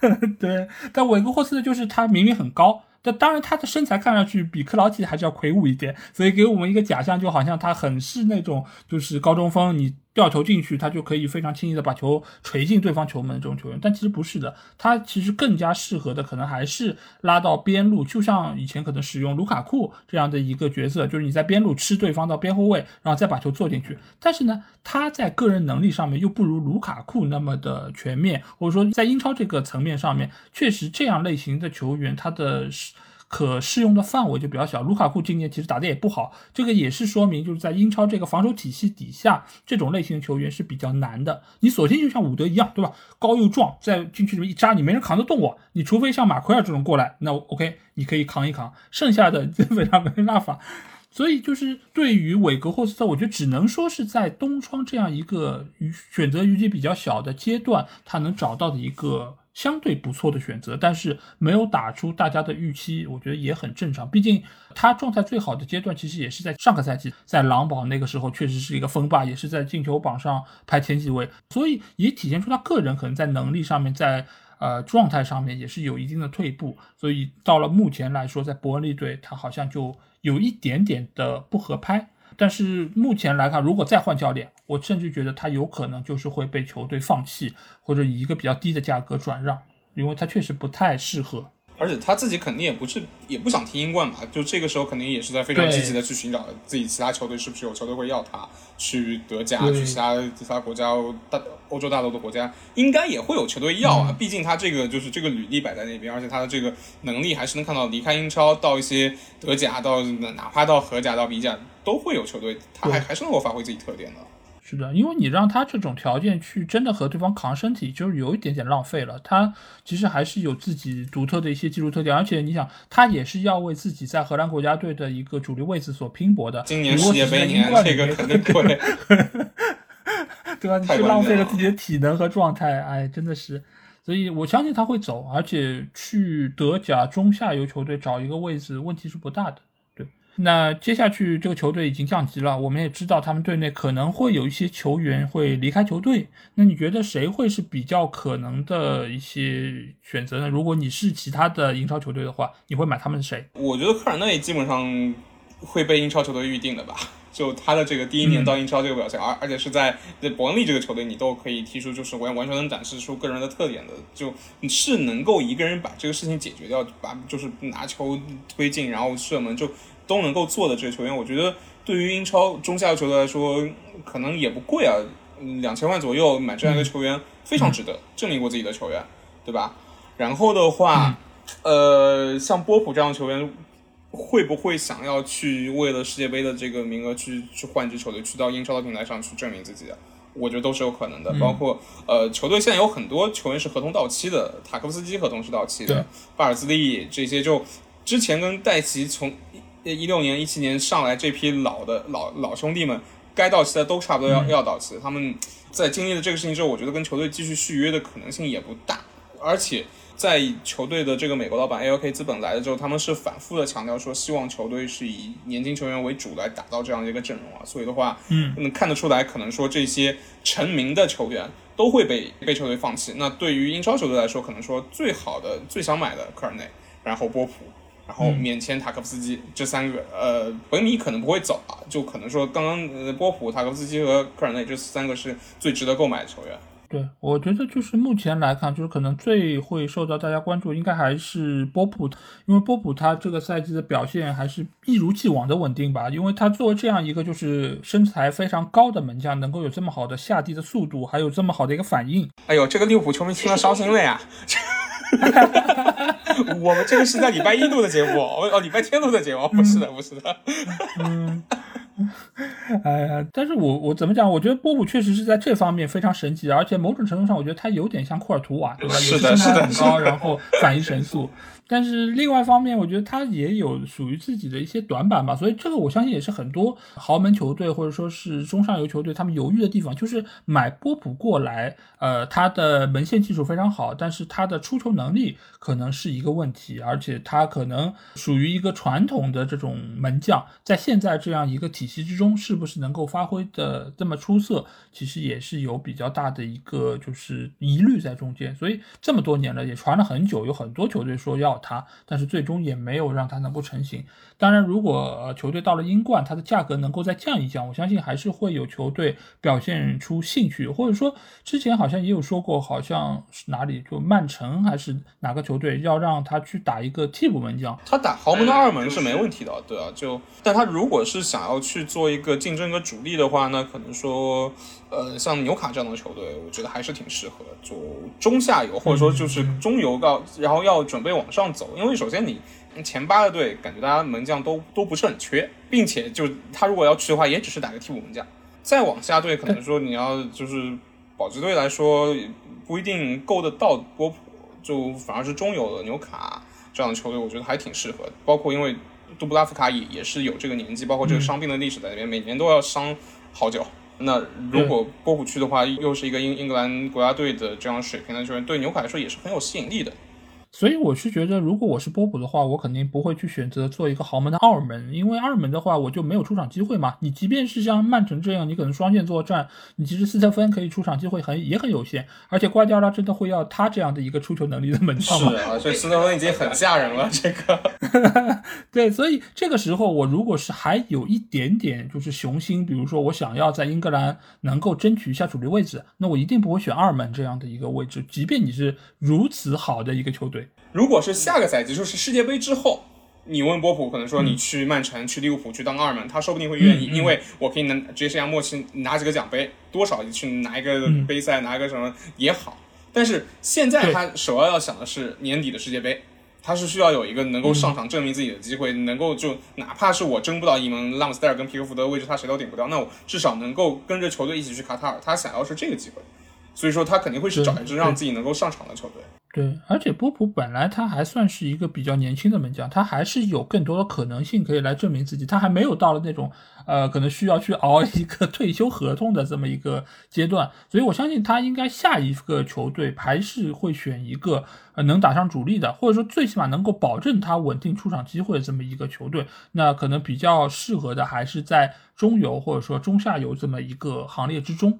对，但韦格霍斯特就是他明明很高。但当然，他的身材看上去比克劳奇还是要魁梧一点，所以给我们一个假象，就好像他很是那种就是高中锋，你掉球进去，他就可以非常轻易的把球锤进对方球门这种球员。但其实不是的，他其实更加适合的可能还是拉到边路，就像以前可能使用卢卡库这样的一个角色，就是你在边路吃对方到边后卫，然后再把球做进去。但是呢，他在个人能力上面又不如卢卡库那么的全面，或者说在英超这个层面上面，确实这样类型的球员他的。可适用的范围就比较小。卢卡库今年其实打的也不好，这个也是说明就是在英超这个防守体系底下，这种类型的球员是比较难的。你索性就像伍德一样，对吧？高又壮，在禁区里面一扎，你没人扛得动我。你除非像马奎尔这种过来，那 OK，你可以扛一扛。剩下的基本上没办法。所以就是对于韦格霍斯特，我觉得只能说是在东窗这样一个选择余地比较小的阶段，他能找到的一个。相对不错的选择，但是没有打出大家的预期，我觉得也很正常。毕竟他状态最好的阶段，其实也是在上个赛季，在狼堡那个时候，确实是一个锋霸，也是在进球榜上排前几位，所以也体现出他个人可能在能力上面，在呃状态上面也是有一定的退步。所以到了目前来说，在伯恩利队，他好像就有一点点的不合拍。但是目前来看，如果再换教练，我甚至觉得他有可能就是会被球队放弃，或者以一个比较低的价格转让，因为他确实不太适合。而且他自己肯定也不是，也不想踢英冠嘛，就这个时候肯定也是在非常积极的去寻找自己其他球队是不是有球队会要他去德甲，去其他其他国家大欧洲大陆的国家，应该也会有球队要啊。毕竟他这个就是这个履历摆在那边，而且他的这个能力还是能看到离开英超到一些德甲，到哪怕到荷甲到比甲都会有球队，他还还是能够发挥自己特点的。是的，因为你让他这种条件去真的和对方扛身体，就是有一点点浪费了。他其实还是有自己独特的一些技术特点，而且你想，他也是要为自己在荷兰国家队的一个主力位置所拼搏的。今年世界杯年，这个肯定 会，对吧？你去浪费了自己的体能和状态，哎，真的是。所以我相信他会走，而且去德甲中下游球队找一个位置，问题是不大的。那接下去这个球队已经降级了，我们也知道他们队内可能会有一些球员会离开球队。那你觉得谁会是比较可能的一些选择呢？如果你是其他的英超球队的话，你会买他们谁？我觉得科尔内基本上会被英超球队预定的吧。就他的这个第一年到英超这个表现，而而且是在伯恩利这个球队，你都可以提出就是完完全能展示出个人的特点的，就你是能够一个人把这个事情解决掉，把就是拿球推进，然后射门就。都能够做的这个球员，我觉得对于英超中下游球队来说，可能也不贵啊，两千万左右买这样一个球员非常值得，证明过自己的球员，对吧？然后的话，呃，像波普这样的球员，会不会想要去为了世界杯的这个名额去去换支球队，去到英超的平台上去证明自己的？我觉得都是有可能的。包括呃，球队现在有很多球员是合同到期的，塔科夫斯基合同是到期的，巴尔兹利这些就之前跟戴奇从。一六年、一七年上来这批老的老老兄弟们，该到期的都差不多要要到期。他们在经历了这个事情之后，我觉得跟球队继续续约的可能性也不大。而且在球队的这个美国老板 AOK 资本来了之后，他们是反复的强调说，希望球队是以年轻球员为主来打造这样的一个阵容啊。所以的话，嗯，能看得出来，可能说这些成名的球员都会被被球队放弃。那对于英超球队来说，可能说最好的、最想买的科尔内，然后波普。然后免签塔科夫斯基这三个，呃，本米可能不会走啊，就可能说刚刚呃波普、塔科夫斯基和科尔内这三个是最值得购买的球员。对，我觉得就是目前来看，就是可能最会受到大家关注，应该还是波普，因为波普他这个赛季的表现还是一如既往的稳定吧。因为他作为这样一个就是身材非常高的门将，能够有这么好的下地的速度，还有这么好的一个反应。哎呦，这个利物浦球迷听了伤心了呀！我们这个是在礼拜一录的节目，哦哦，礼拜天录的节目，不是的，不是的。嗯。哎呀，但是我我怎么讲？我觉得波普确实是在这方面非常神奇，而且某种程度上，我觉得他有点像库尔图瓦，对吧？是的，是的，高，然后反应神速。但是另外一方面，我觉得他也有属于自己的一些短板吧，所以这个我相信也是很多豪门球队或者说是中上游球队他们犹豫的地方，就是买波普过来，呃，他的门线技术非常好，但是他的出球能力可能是一个问题，而且他可能属于一个传统的这种门将，在现在这样一个体系之中，是不是能够发挥的这么出色，其实也是有比较大的一个就是疑虑在中间，所以这么多年了也传了很久，有很多球队说要。他，但是最终也没有让他能够成型。当然，如果球队到了英冠，它的价格能够再降一降，我相信还是会有球队表现出兴趣。或者说，之前好像也有说过，好像是哪里就曼城还是哪个球队要让他去打一个替补门将。他打豪门的二门是没问题的，对啊，就但他如果是想要去做一个竞争一个主力的话，那可能说，呃，像纽卡这样的球队，我觉得还是挺适合做中下游，或者说就是中游到，然后要准备往上走，因为首先你。前八个队感觉大家门将都都不是很缺，并且就他如果要去的话，也只是打个替补门将。再往下队，可能说你要就是保级队来说，不一定够得到波普，就反而是中游的纽卡这样的球队，我觉得还挺适合。包括因为杜布拉夫卡也也是有这个年纪，包括这个伤病的历史在那边，每年都要伤好久。那如果波普去的话，又是一个英英格兰国家队的这样水平的球员，对纽卡来说也是很有吸引力的。所以我是觉得，如果我是波普的话，我肯定不会去选择做一个豪门的二门，因为二门的话我就没有出场机会嘛。你即便是像曼城这样，你可能双线作战，你其实斯特芬可以出场机会很也很有限，而且瓜迪奥拉真的会要他这样的一个出球能力的门将吗？是啊，所以斯特芬已经很吓人了。这个，对，所以这个时候我如果是还有一点点就是雄心，比如说我想要在英格兰能够争取一下主力位置，那我一定不会选二门这样的一个位置，即便你是如此好的一个球队。如果是下个赛季，就是世界杯之后，你问波普，可能说你去曼城、去利物浦去当二门，他说不定会愿意，因为我可以拿直接像默契拿几个奖杯，多少去拿一个杯赛，拿一个什么也好。但是现在他首要要想的是年底的世界杯，他是需要有一个能够上场证明自己的机会，能够就哪怕是我争不到一门，拉姆斯戴尔跟皮克福德的位置他谁都顶不掉，那我至少能够跟着球队一起去卡塔尔，他想要是这个机会，所以说他肯定会是找一支让自己能够上场的球队。对，而且波普本来他还算是一个比较年轻的门将，他还是有更多的可能性可以来证明自己，他还没有到了那种呃可能需要去熬一个 退休合同的这么一个阶段，所以我相信他应该下一个球队还是会选一个呃能打上主力的，或者说最起码能够保证他稳定出场机会的这么一个球队，那可能比较适合的还是在中游或者说中下游这么一个行列之中。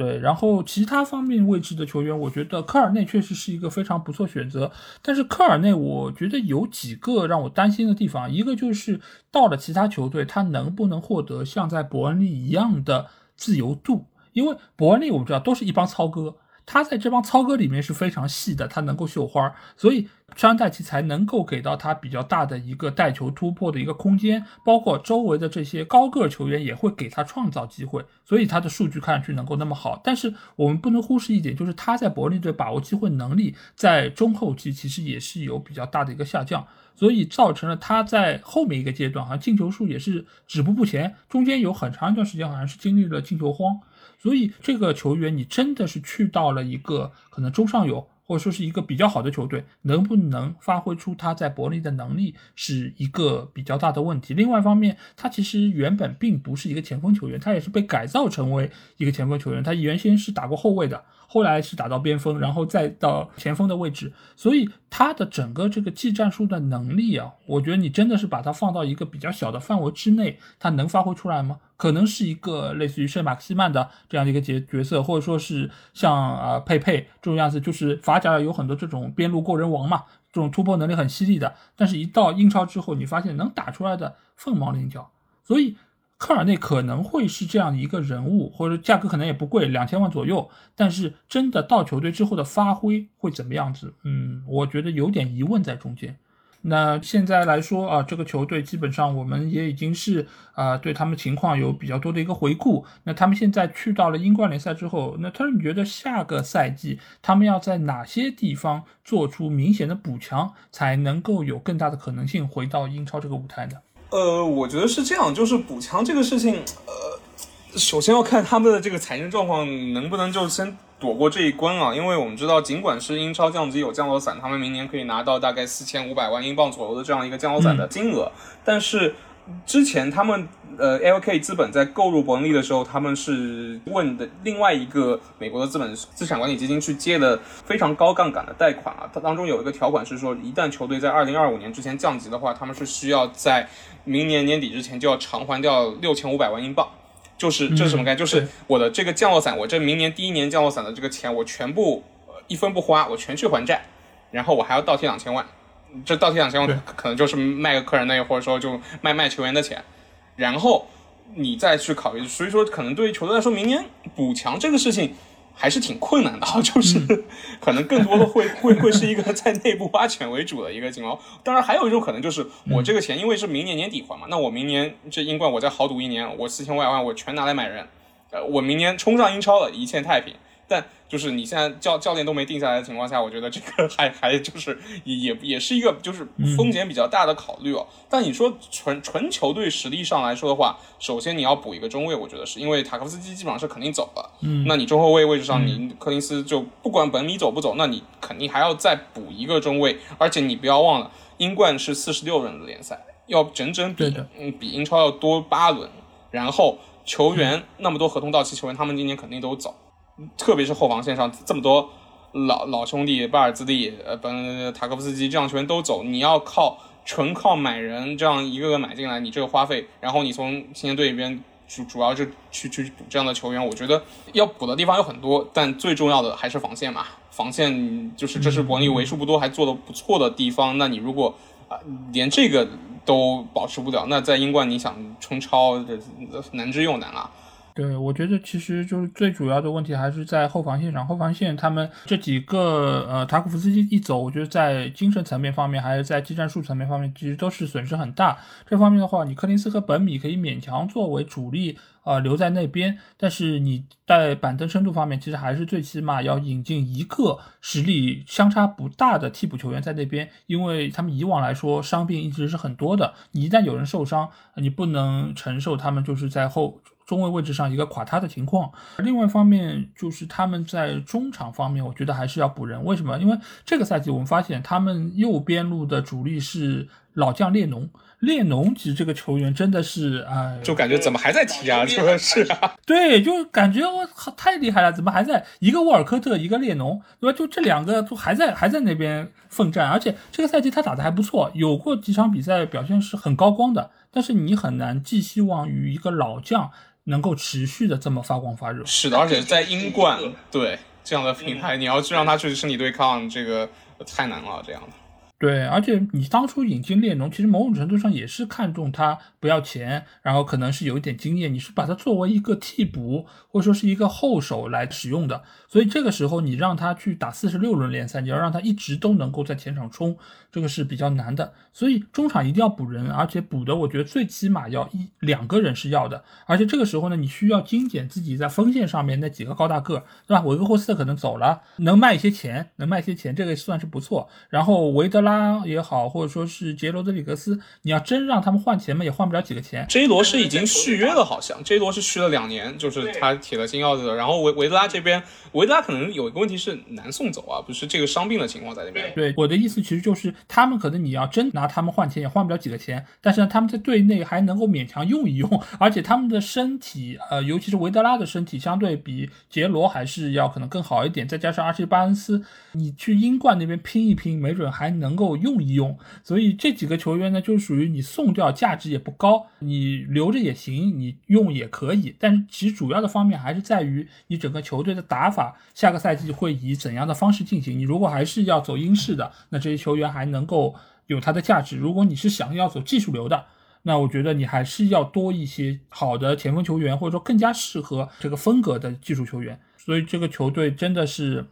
对，然后其他方面位置的球员，我觉得科尔内确实是一个非常不错选择。但是科尔内，我觉得有几个让我担心的地方，一个就是到了其他球队，他能不能获得像在伯恩利一样的自由度？因为伯恩利我们知道都是一帮糙哥。他在这帮糙哥里面是非常细的，他能够绣花，所以川代奇才能够给到他比较大的一个带球突破的一个空间，包括周围的这些高个球员也会给他创造机会，所以他的数据看上去能够那么好。但是我们不能忽视一点，就是他在柏林队把握机会能力在中后期其实也是有比较大的一个下降，所以造成了他在后面一个阶段好像进球数也是止步不前，中间有很长一段时间好像是经历了进球荒。所以这个球员，你真的是去到了一个可能中上游，或者说是一个比较好的球队，能不能发挥出他在伯利的能力，是一个比较大的问题。另外一方面，他其实原本并不是一个前锋球员，他也是被改造成为一个前锋球员。他原先是打过后卫的，后来是打到边锋，然后再到前锋的位置，所以他的整个这个技战术的能力啊，我觉得你真的是把它放到一个比较小的范围之内，他能发挥出来吗？可能是一个类似于圣马克西曼的这样的一个角角色，或者说是像啊佩佩这种样子，就是法甲有很多这种边路过人王嘛，这种突破能力很犀利的，但是一到英超之后，你发现能打出来的凤毛麟角，所以。科尔内可能会是这样一个人物，或者价格可能也不贵，两千万左右。但是真的到球队之后的发挥会怎么样子？嗯，我觉得有点疑问在中间。那现在来说啊，这个球队基本上我们也已经是啊对他们情况有比较多的一个回顾。那他们现在去到了英冠联赛之后，那他说你觉得下个赛季他们要在哪些地方做出明显的补强，才能够有更大的可能性回到英超这个舞台呢？呃，我觉得是这样，就是补强这个事情，呃，首先要看他们的这个财政状况能不能就先躲过这一关啊。因为我们知道，尽管是英超降级有降落伞，他们明年可以拿到大概四千五百万英镑左右的这样一个降落伞的金额，但是。之前他们呃，LK 资本在购入伯恩利的时候，他们是问的另外一个美国的资本资产管理基金去借的非常高杠杆的贷款啊。它当中有一个条款是说，一旦球队在二零二五年之前降级的话，他们是需要在明年年底之前就要偿还掉六千五百万英镑。就是这是什么概念？就是我的这个降落伞，我这明年第一年降落伞的这个钱，我全部一分不花，我全去还债，然后我还要倒贴两千万。这倒贴两千万，可能就是卖个客人那，或者说就卖卖球员的钱，然后你再去考虑。所以说，可能对于球队来说，明年补强这个事情还是挺困难的，就是可能更多的会会会是一个在内部挖潜为主的一个情况。当然，还有一种可能就是我这个钱因为是明年年底还嘛，那我明年这英冠我再豪赌一年，我四千五百万我全拿来买人，呃，我明年冲上英超了，一切太平。但就是你现在教教练都没定下来的情况下，我觉得这个还还就是也也是一个就是风险比较大的考虑哦。但你说纯纯球队实力上来说的话，首先你要补一个中卫，我觉得是因为塔科夫斯基基本上是肯定走了。嗯，那你中后卫位置上，你柯林斯就不管本米走不走，那你肯定还要再补一个中卫。而且你不要忘了，英冠是四十六轮的联赛，要整整比嗯比英超要多八轮。然后球员那么多合同到期球员，他们今年肯定都走。特别是后防线上这么多老老兄弟，巴尔兹利、呃，本塔科夫斯基这样球员都走，你要靠纯靠买人这样一个个买进来，你这个花费，然后你从青年队里边主主要就去去补这样的球员，我觉得要补的地方有很多，但最重要的还是防线嘛。防线就是这是伯恩利为数不多还做的不错的地方。那你如果啊连这个都保持不了，那在英冠你想冲超，这难之又难啊。对，我觉得其实就是最主要的问题还是在后防线上。后防线他们这几个呃，塔库夫斯基一走，我觉得在精神层面方面，还是在技战术层面方面，其实都是损失很大。这方面的话，你柯林斯和本米可以勉强作为主力啊留在那边，但是你在板凳深度方面，其实还是最起码要引进一个实力相差不大的替补球员在那边，因为他们以往来说伤病一直是很多的。你一旦有人受伤，你不能承受他们就是在后。中卫位置上一个垮塌的情况，另外一方面就是他们在中场方面，我觉得还是要补人。为什么？因为这个赛季我们发现他们右边路的主力是老将列侬，列侬其实这个球员真的是啊，就感觉怎么还在踢啊？是啊，对，就感觉我靠太厉害了，怎么还在一个沃尔科特，一个列侬，对吧？就这两个都还在还在那边奋战，而且这个赛季他打的还不错，有过几场比赛表现是很高光的。但是你很难寄希望于一个老将。能够持续的这么发光发热，是的，而且在英冠，对这样的平台，你要去让他去身体对抗，这个太难了，这样的。对，而且你当初引进列侬，其实某种程度上也是看中他不要钱，然后可能是有一点经验，你是把他作为一个替补或者说是一个后手来使用的。所以这个时候你让他去打四十六轮联赛，你要让他一直都能够在前场冲，这个是比较难的。所以中场一定要补人，而且补的我觉得最起码要一两个人是要的。而且这个时候呢，你需要精简自己在锋线上面那几个高大个，对吧？维克霍斯特可能走了，能卖一些钱，能卖一些钱，这个算是不错。然后维德拉。拉也好，或者说是杰罗德里格斯，你要真让他们换钱嘛，也换不了几个钱。J 罗是已经续约了，好像 J 罗是续了两年，就是他铁了心要的。然后维维德拉这边，维德拉可能有一个问题是难送走啊，不是这个伤病的情况在那边。对，我的意思其实就是他们可能你要真拿他们换钱也换不了几个钱，但是呢，他们在队内还能够勉强用一用，而且他们的身体，呃，尤其是维德拉的身体相对比杰罗还是要可能更好一点，再加上阿什巴恩斯，你去英冠那边拼一拼，没准还能够用一用。所以这几个球员呢，就是属于你送掉价值也不高，你留着也行，你用也可以。但是其实主要的方面还是在于你整个球队的打法，下个赛季会以怎样的方式进行。你如果还是要走英式的，那这些球员还能够有它的价值。如果你是想要走技术流的，那我觉得你还是要多一些好的前锋球员，或者说更加适合这个风格的技术球员。所以这个球队真的是。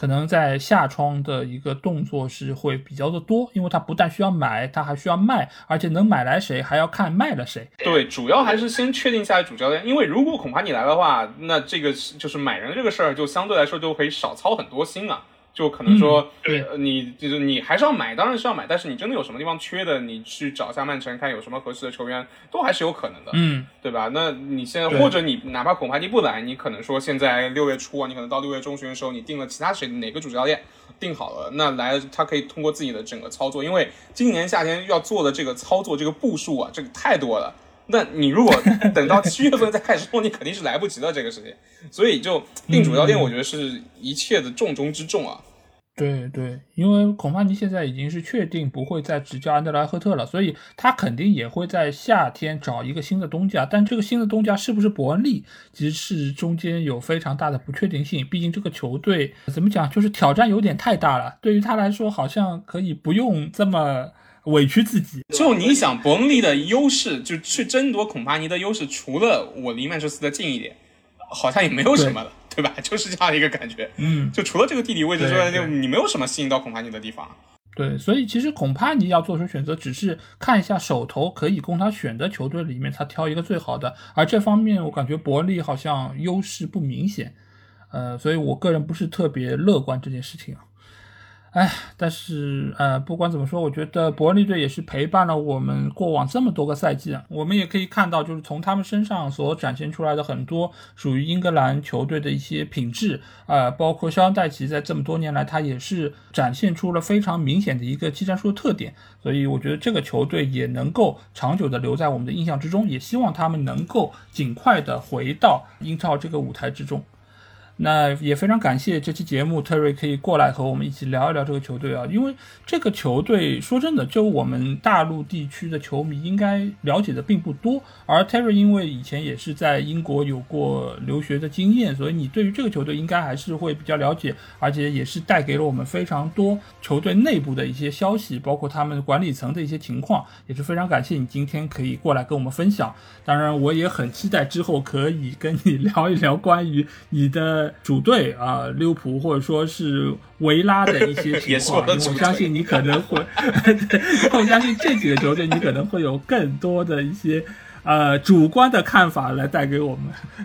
可能在下窗的一个动作是会比较的多，因为他不但需要买，他还需要卖，而且能买来谁还要看卖了谁。对，主要还是先确定下来主教练，因为如果恐怕你来的话，那这个就是买人这个事儿就相对来说就可以少操很多心啊。就可能说，对，你就是你还是要买，当然是要买，但是你真的有什么地方缺的，你去找一下曼城，看有什么合适的球员，都还是有可能的，嗯，对吧？那你现在或者你哪怕孔帕尼不来，你可能说现在六月初啊，你可能到六月中旬的时候，你定了其他谁哪个主教练定好了，那来他可以通过自己的整个操作，因为今年夏天要做的这个操作这个步数啊，这个太多了。那你如果等到七月份再开始说，你肯定是来不及的这个事情。所以就定主教练，我觉得是一切的重中之重啊。对对，因为孔帕尼现在已经是确定不会再执教安德莱赫特了，所以他肯定也会在夏天找一个新的东家。但这个新的东家是不是伯恩利，其实是中间有非常大的不确定性。毕竟这个球队怎么讲，就是挑战有点太大了。对于他来说，好像可以不用这么委屈自己。就你想，伯恩利的优势，就去争夺孔帕尼的优势，除了我离曼彻斯特近一点，好像也没有什么了。对吧？就是这样一个感觉，嗯，就除了这个地理位置之外，就你没有什么吸引到孔帕尼的地方。对，所以其实孔帕尼要做出选择，只是看一下手头可以供他选的球队里面，他挑一个最好的。而这方面，我感觉伯利好像优势不明显，呃，所以我个人不是特别乐观这件事情啊。哎，但是呃，不管怎么说，我觉得伯恩利队也是陪伴了我们过往这么多个赛季啊。我们也可以看到，就是从他们身上所展现出来的很多属于英格兰球队的一些品质啊，包括肖恩戴奇在这么多年来，他也是展现出了非常明显的一个技战术的特点。所以我觉得这个球队也能够长久的留在我们的印象之中，也希望他们能够尽快的回到英超这个舞台之中。那也非常感谢这期节目，特瑞可以过来和我们一起聊一聊这个球队啊，因为这个球队说真的，就我们大陆地区的球迷应该了解的并不多，而 Terry 因为以前也是在英国有过留学的经验，所以你对于这个球队应该还是会比较了解，而且也是带给了我们非常多球队内部的一些消息，包括他们管理层的一些情况，也是非常感谢你今天可以过来跟我们分享。当然，我也很期待之后可以跟你聊一聊关于你的。主队啊，利物浦或者说是维拉的一些情况，我相信你可能会，我相信这几个球队你可能会有更多的一些呃主观的看法来带给我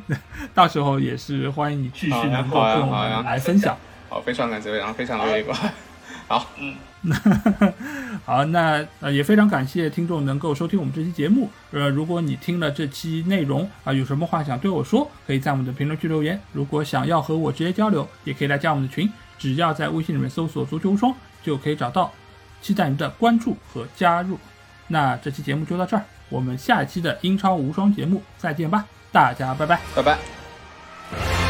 们，到时候也是欢迎你继续能够跟我们来分享。好，非常感谢，然后非常乐意。好，嗯。好，那呃也非常感谢听众能够收听我们这期节目。呃，如果你听了这期内容啊，有什么话想对我说，可以在我们的评论区留言。如果想要和我直接交流，也可以来加我们的群，只要在微信里面搜索“足球无双”就可以找到。期待您的关注和加入。那这期节目就到这儿，我们下期的英超无双节目再见吧，大家拜拜，拜拜。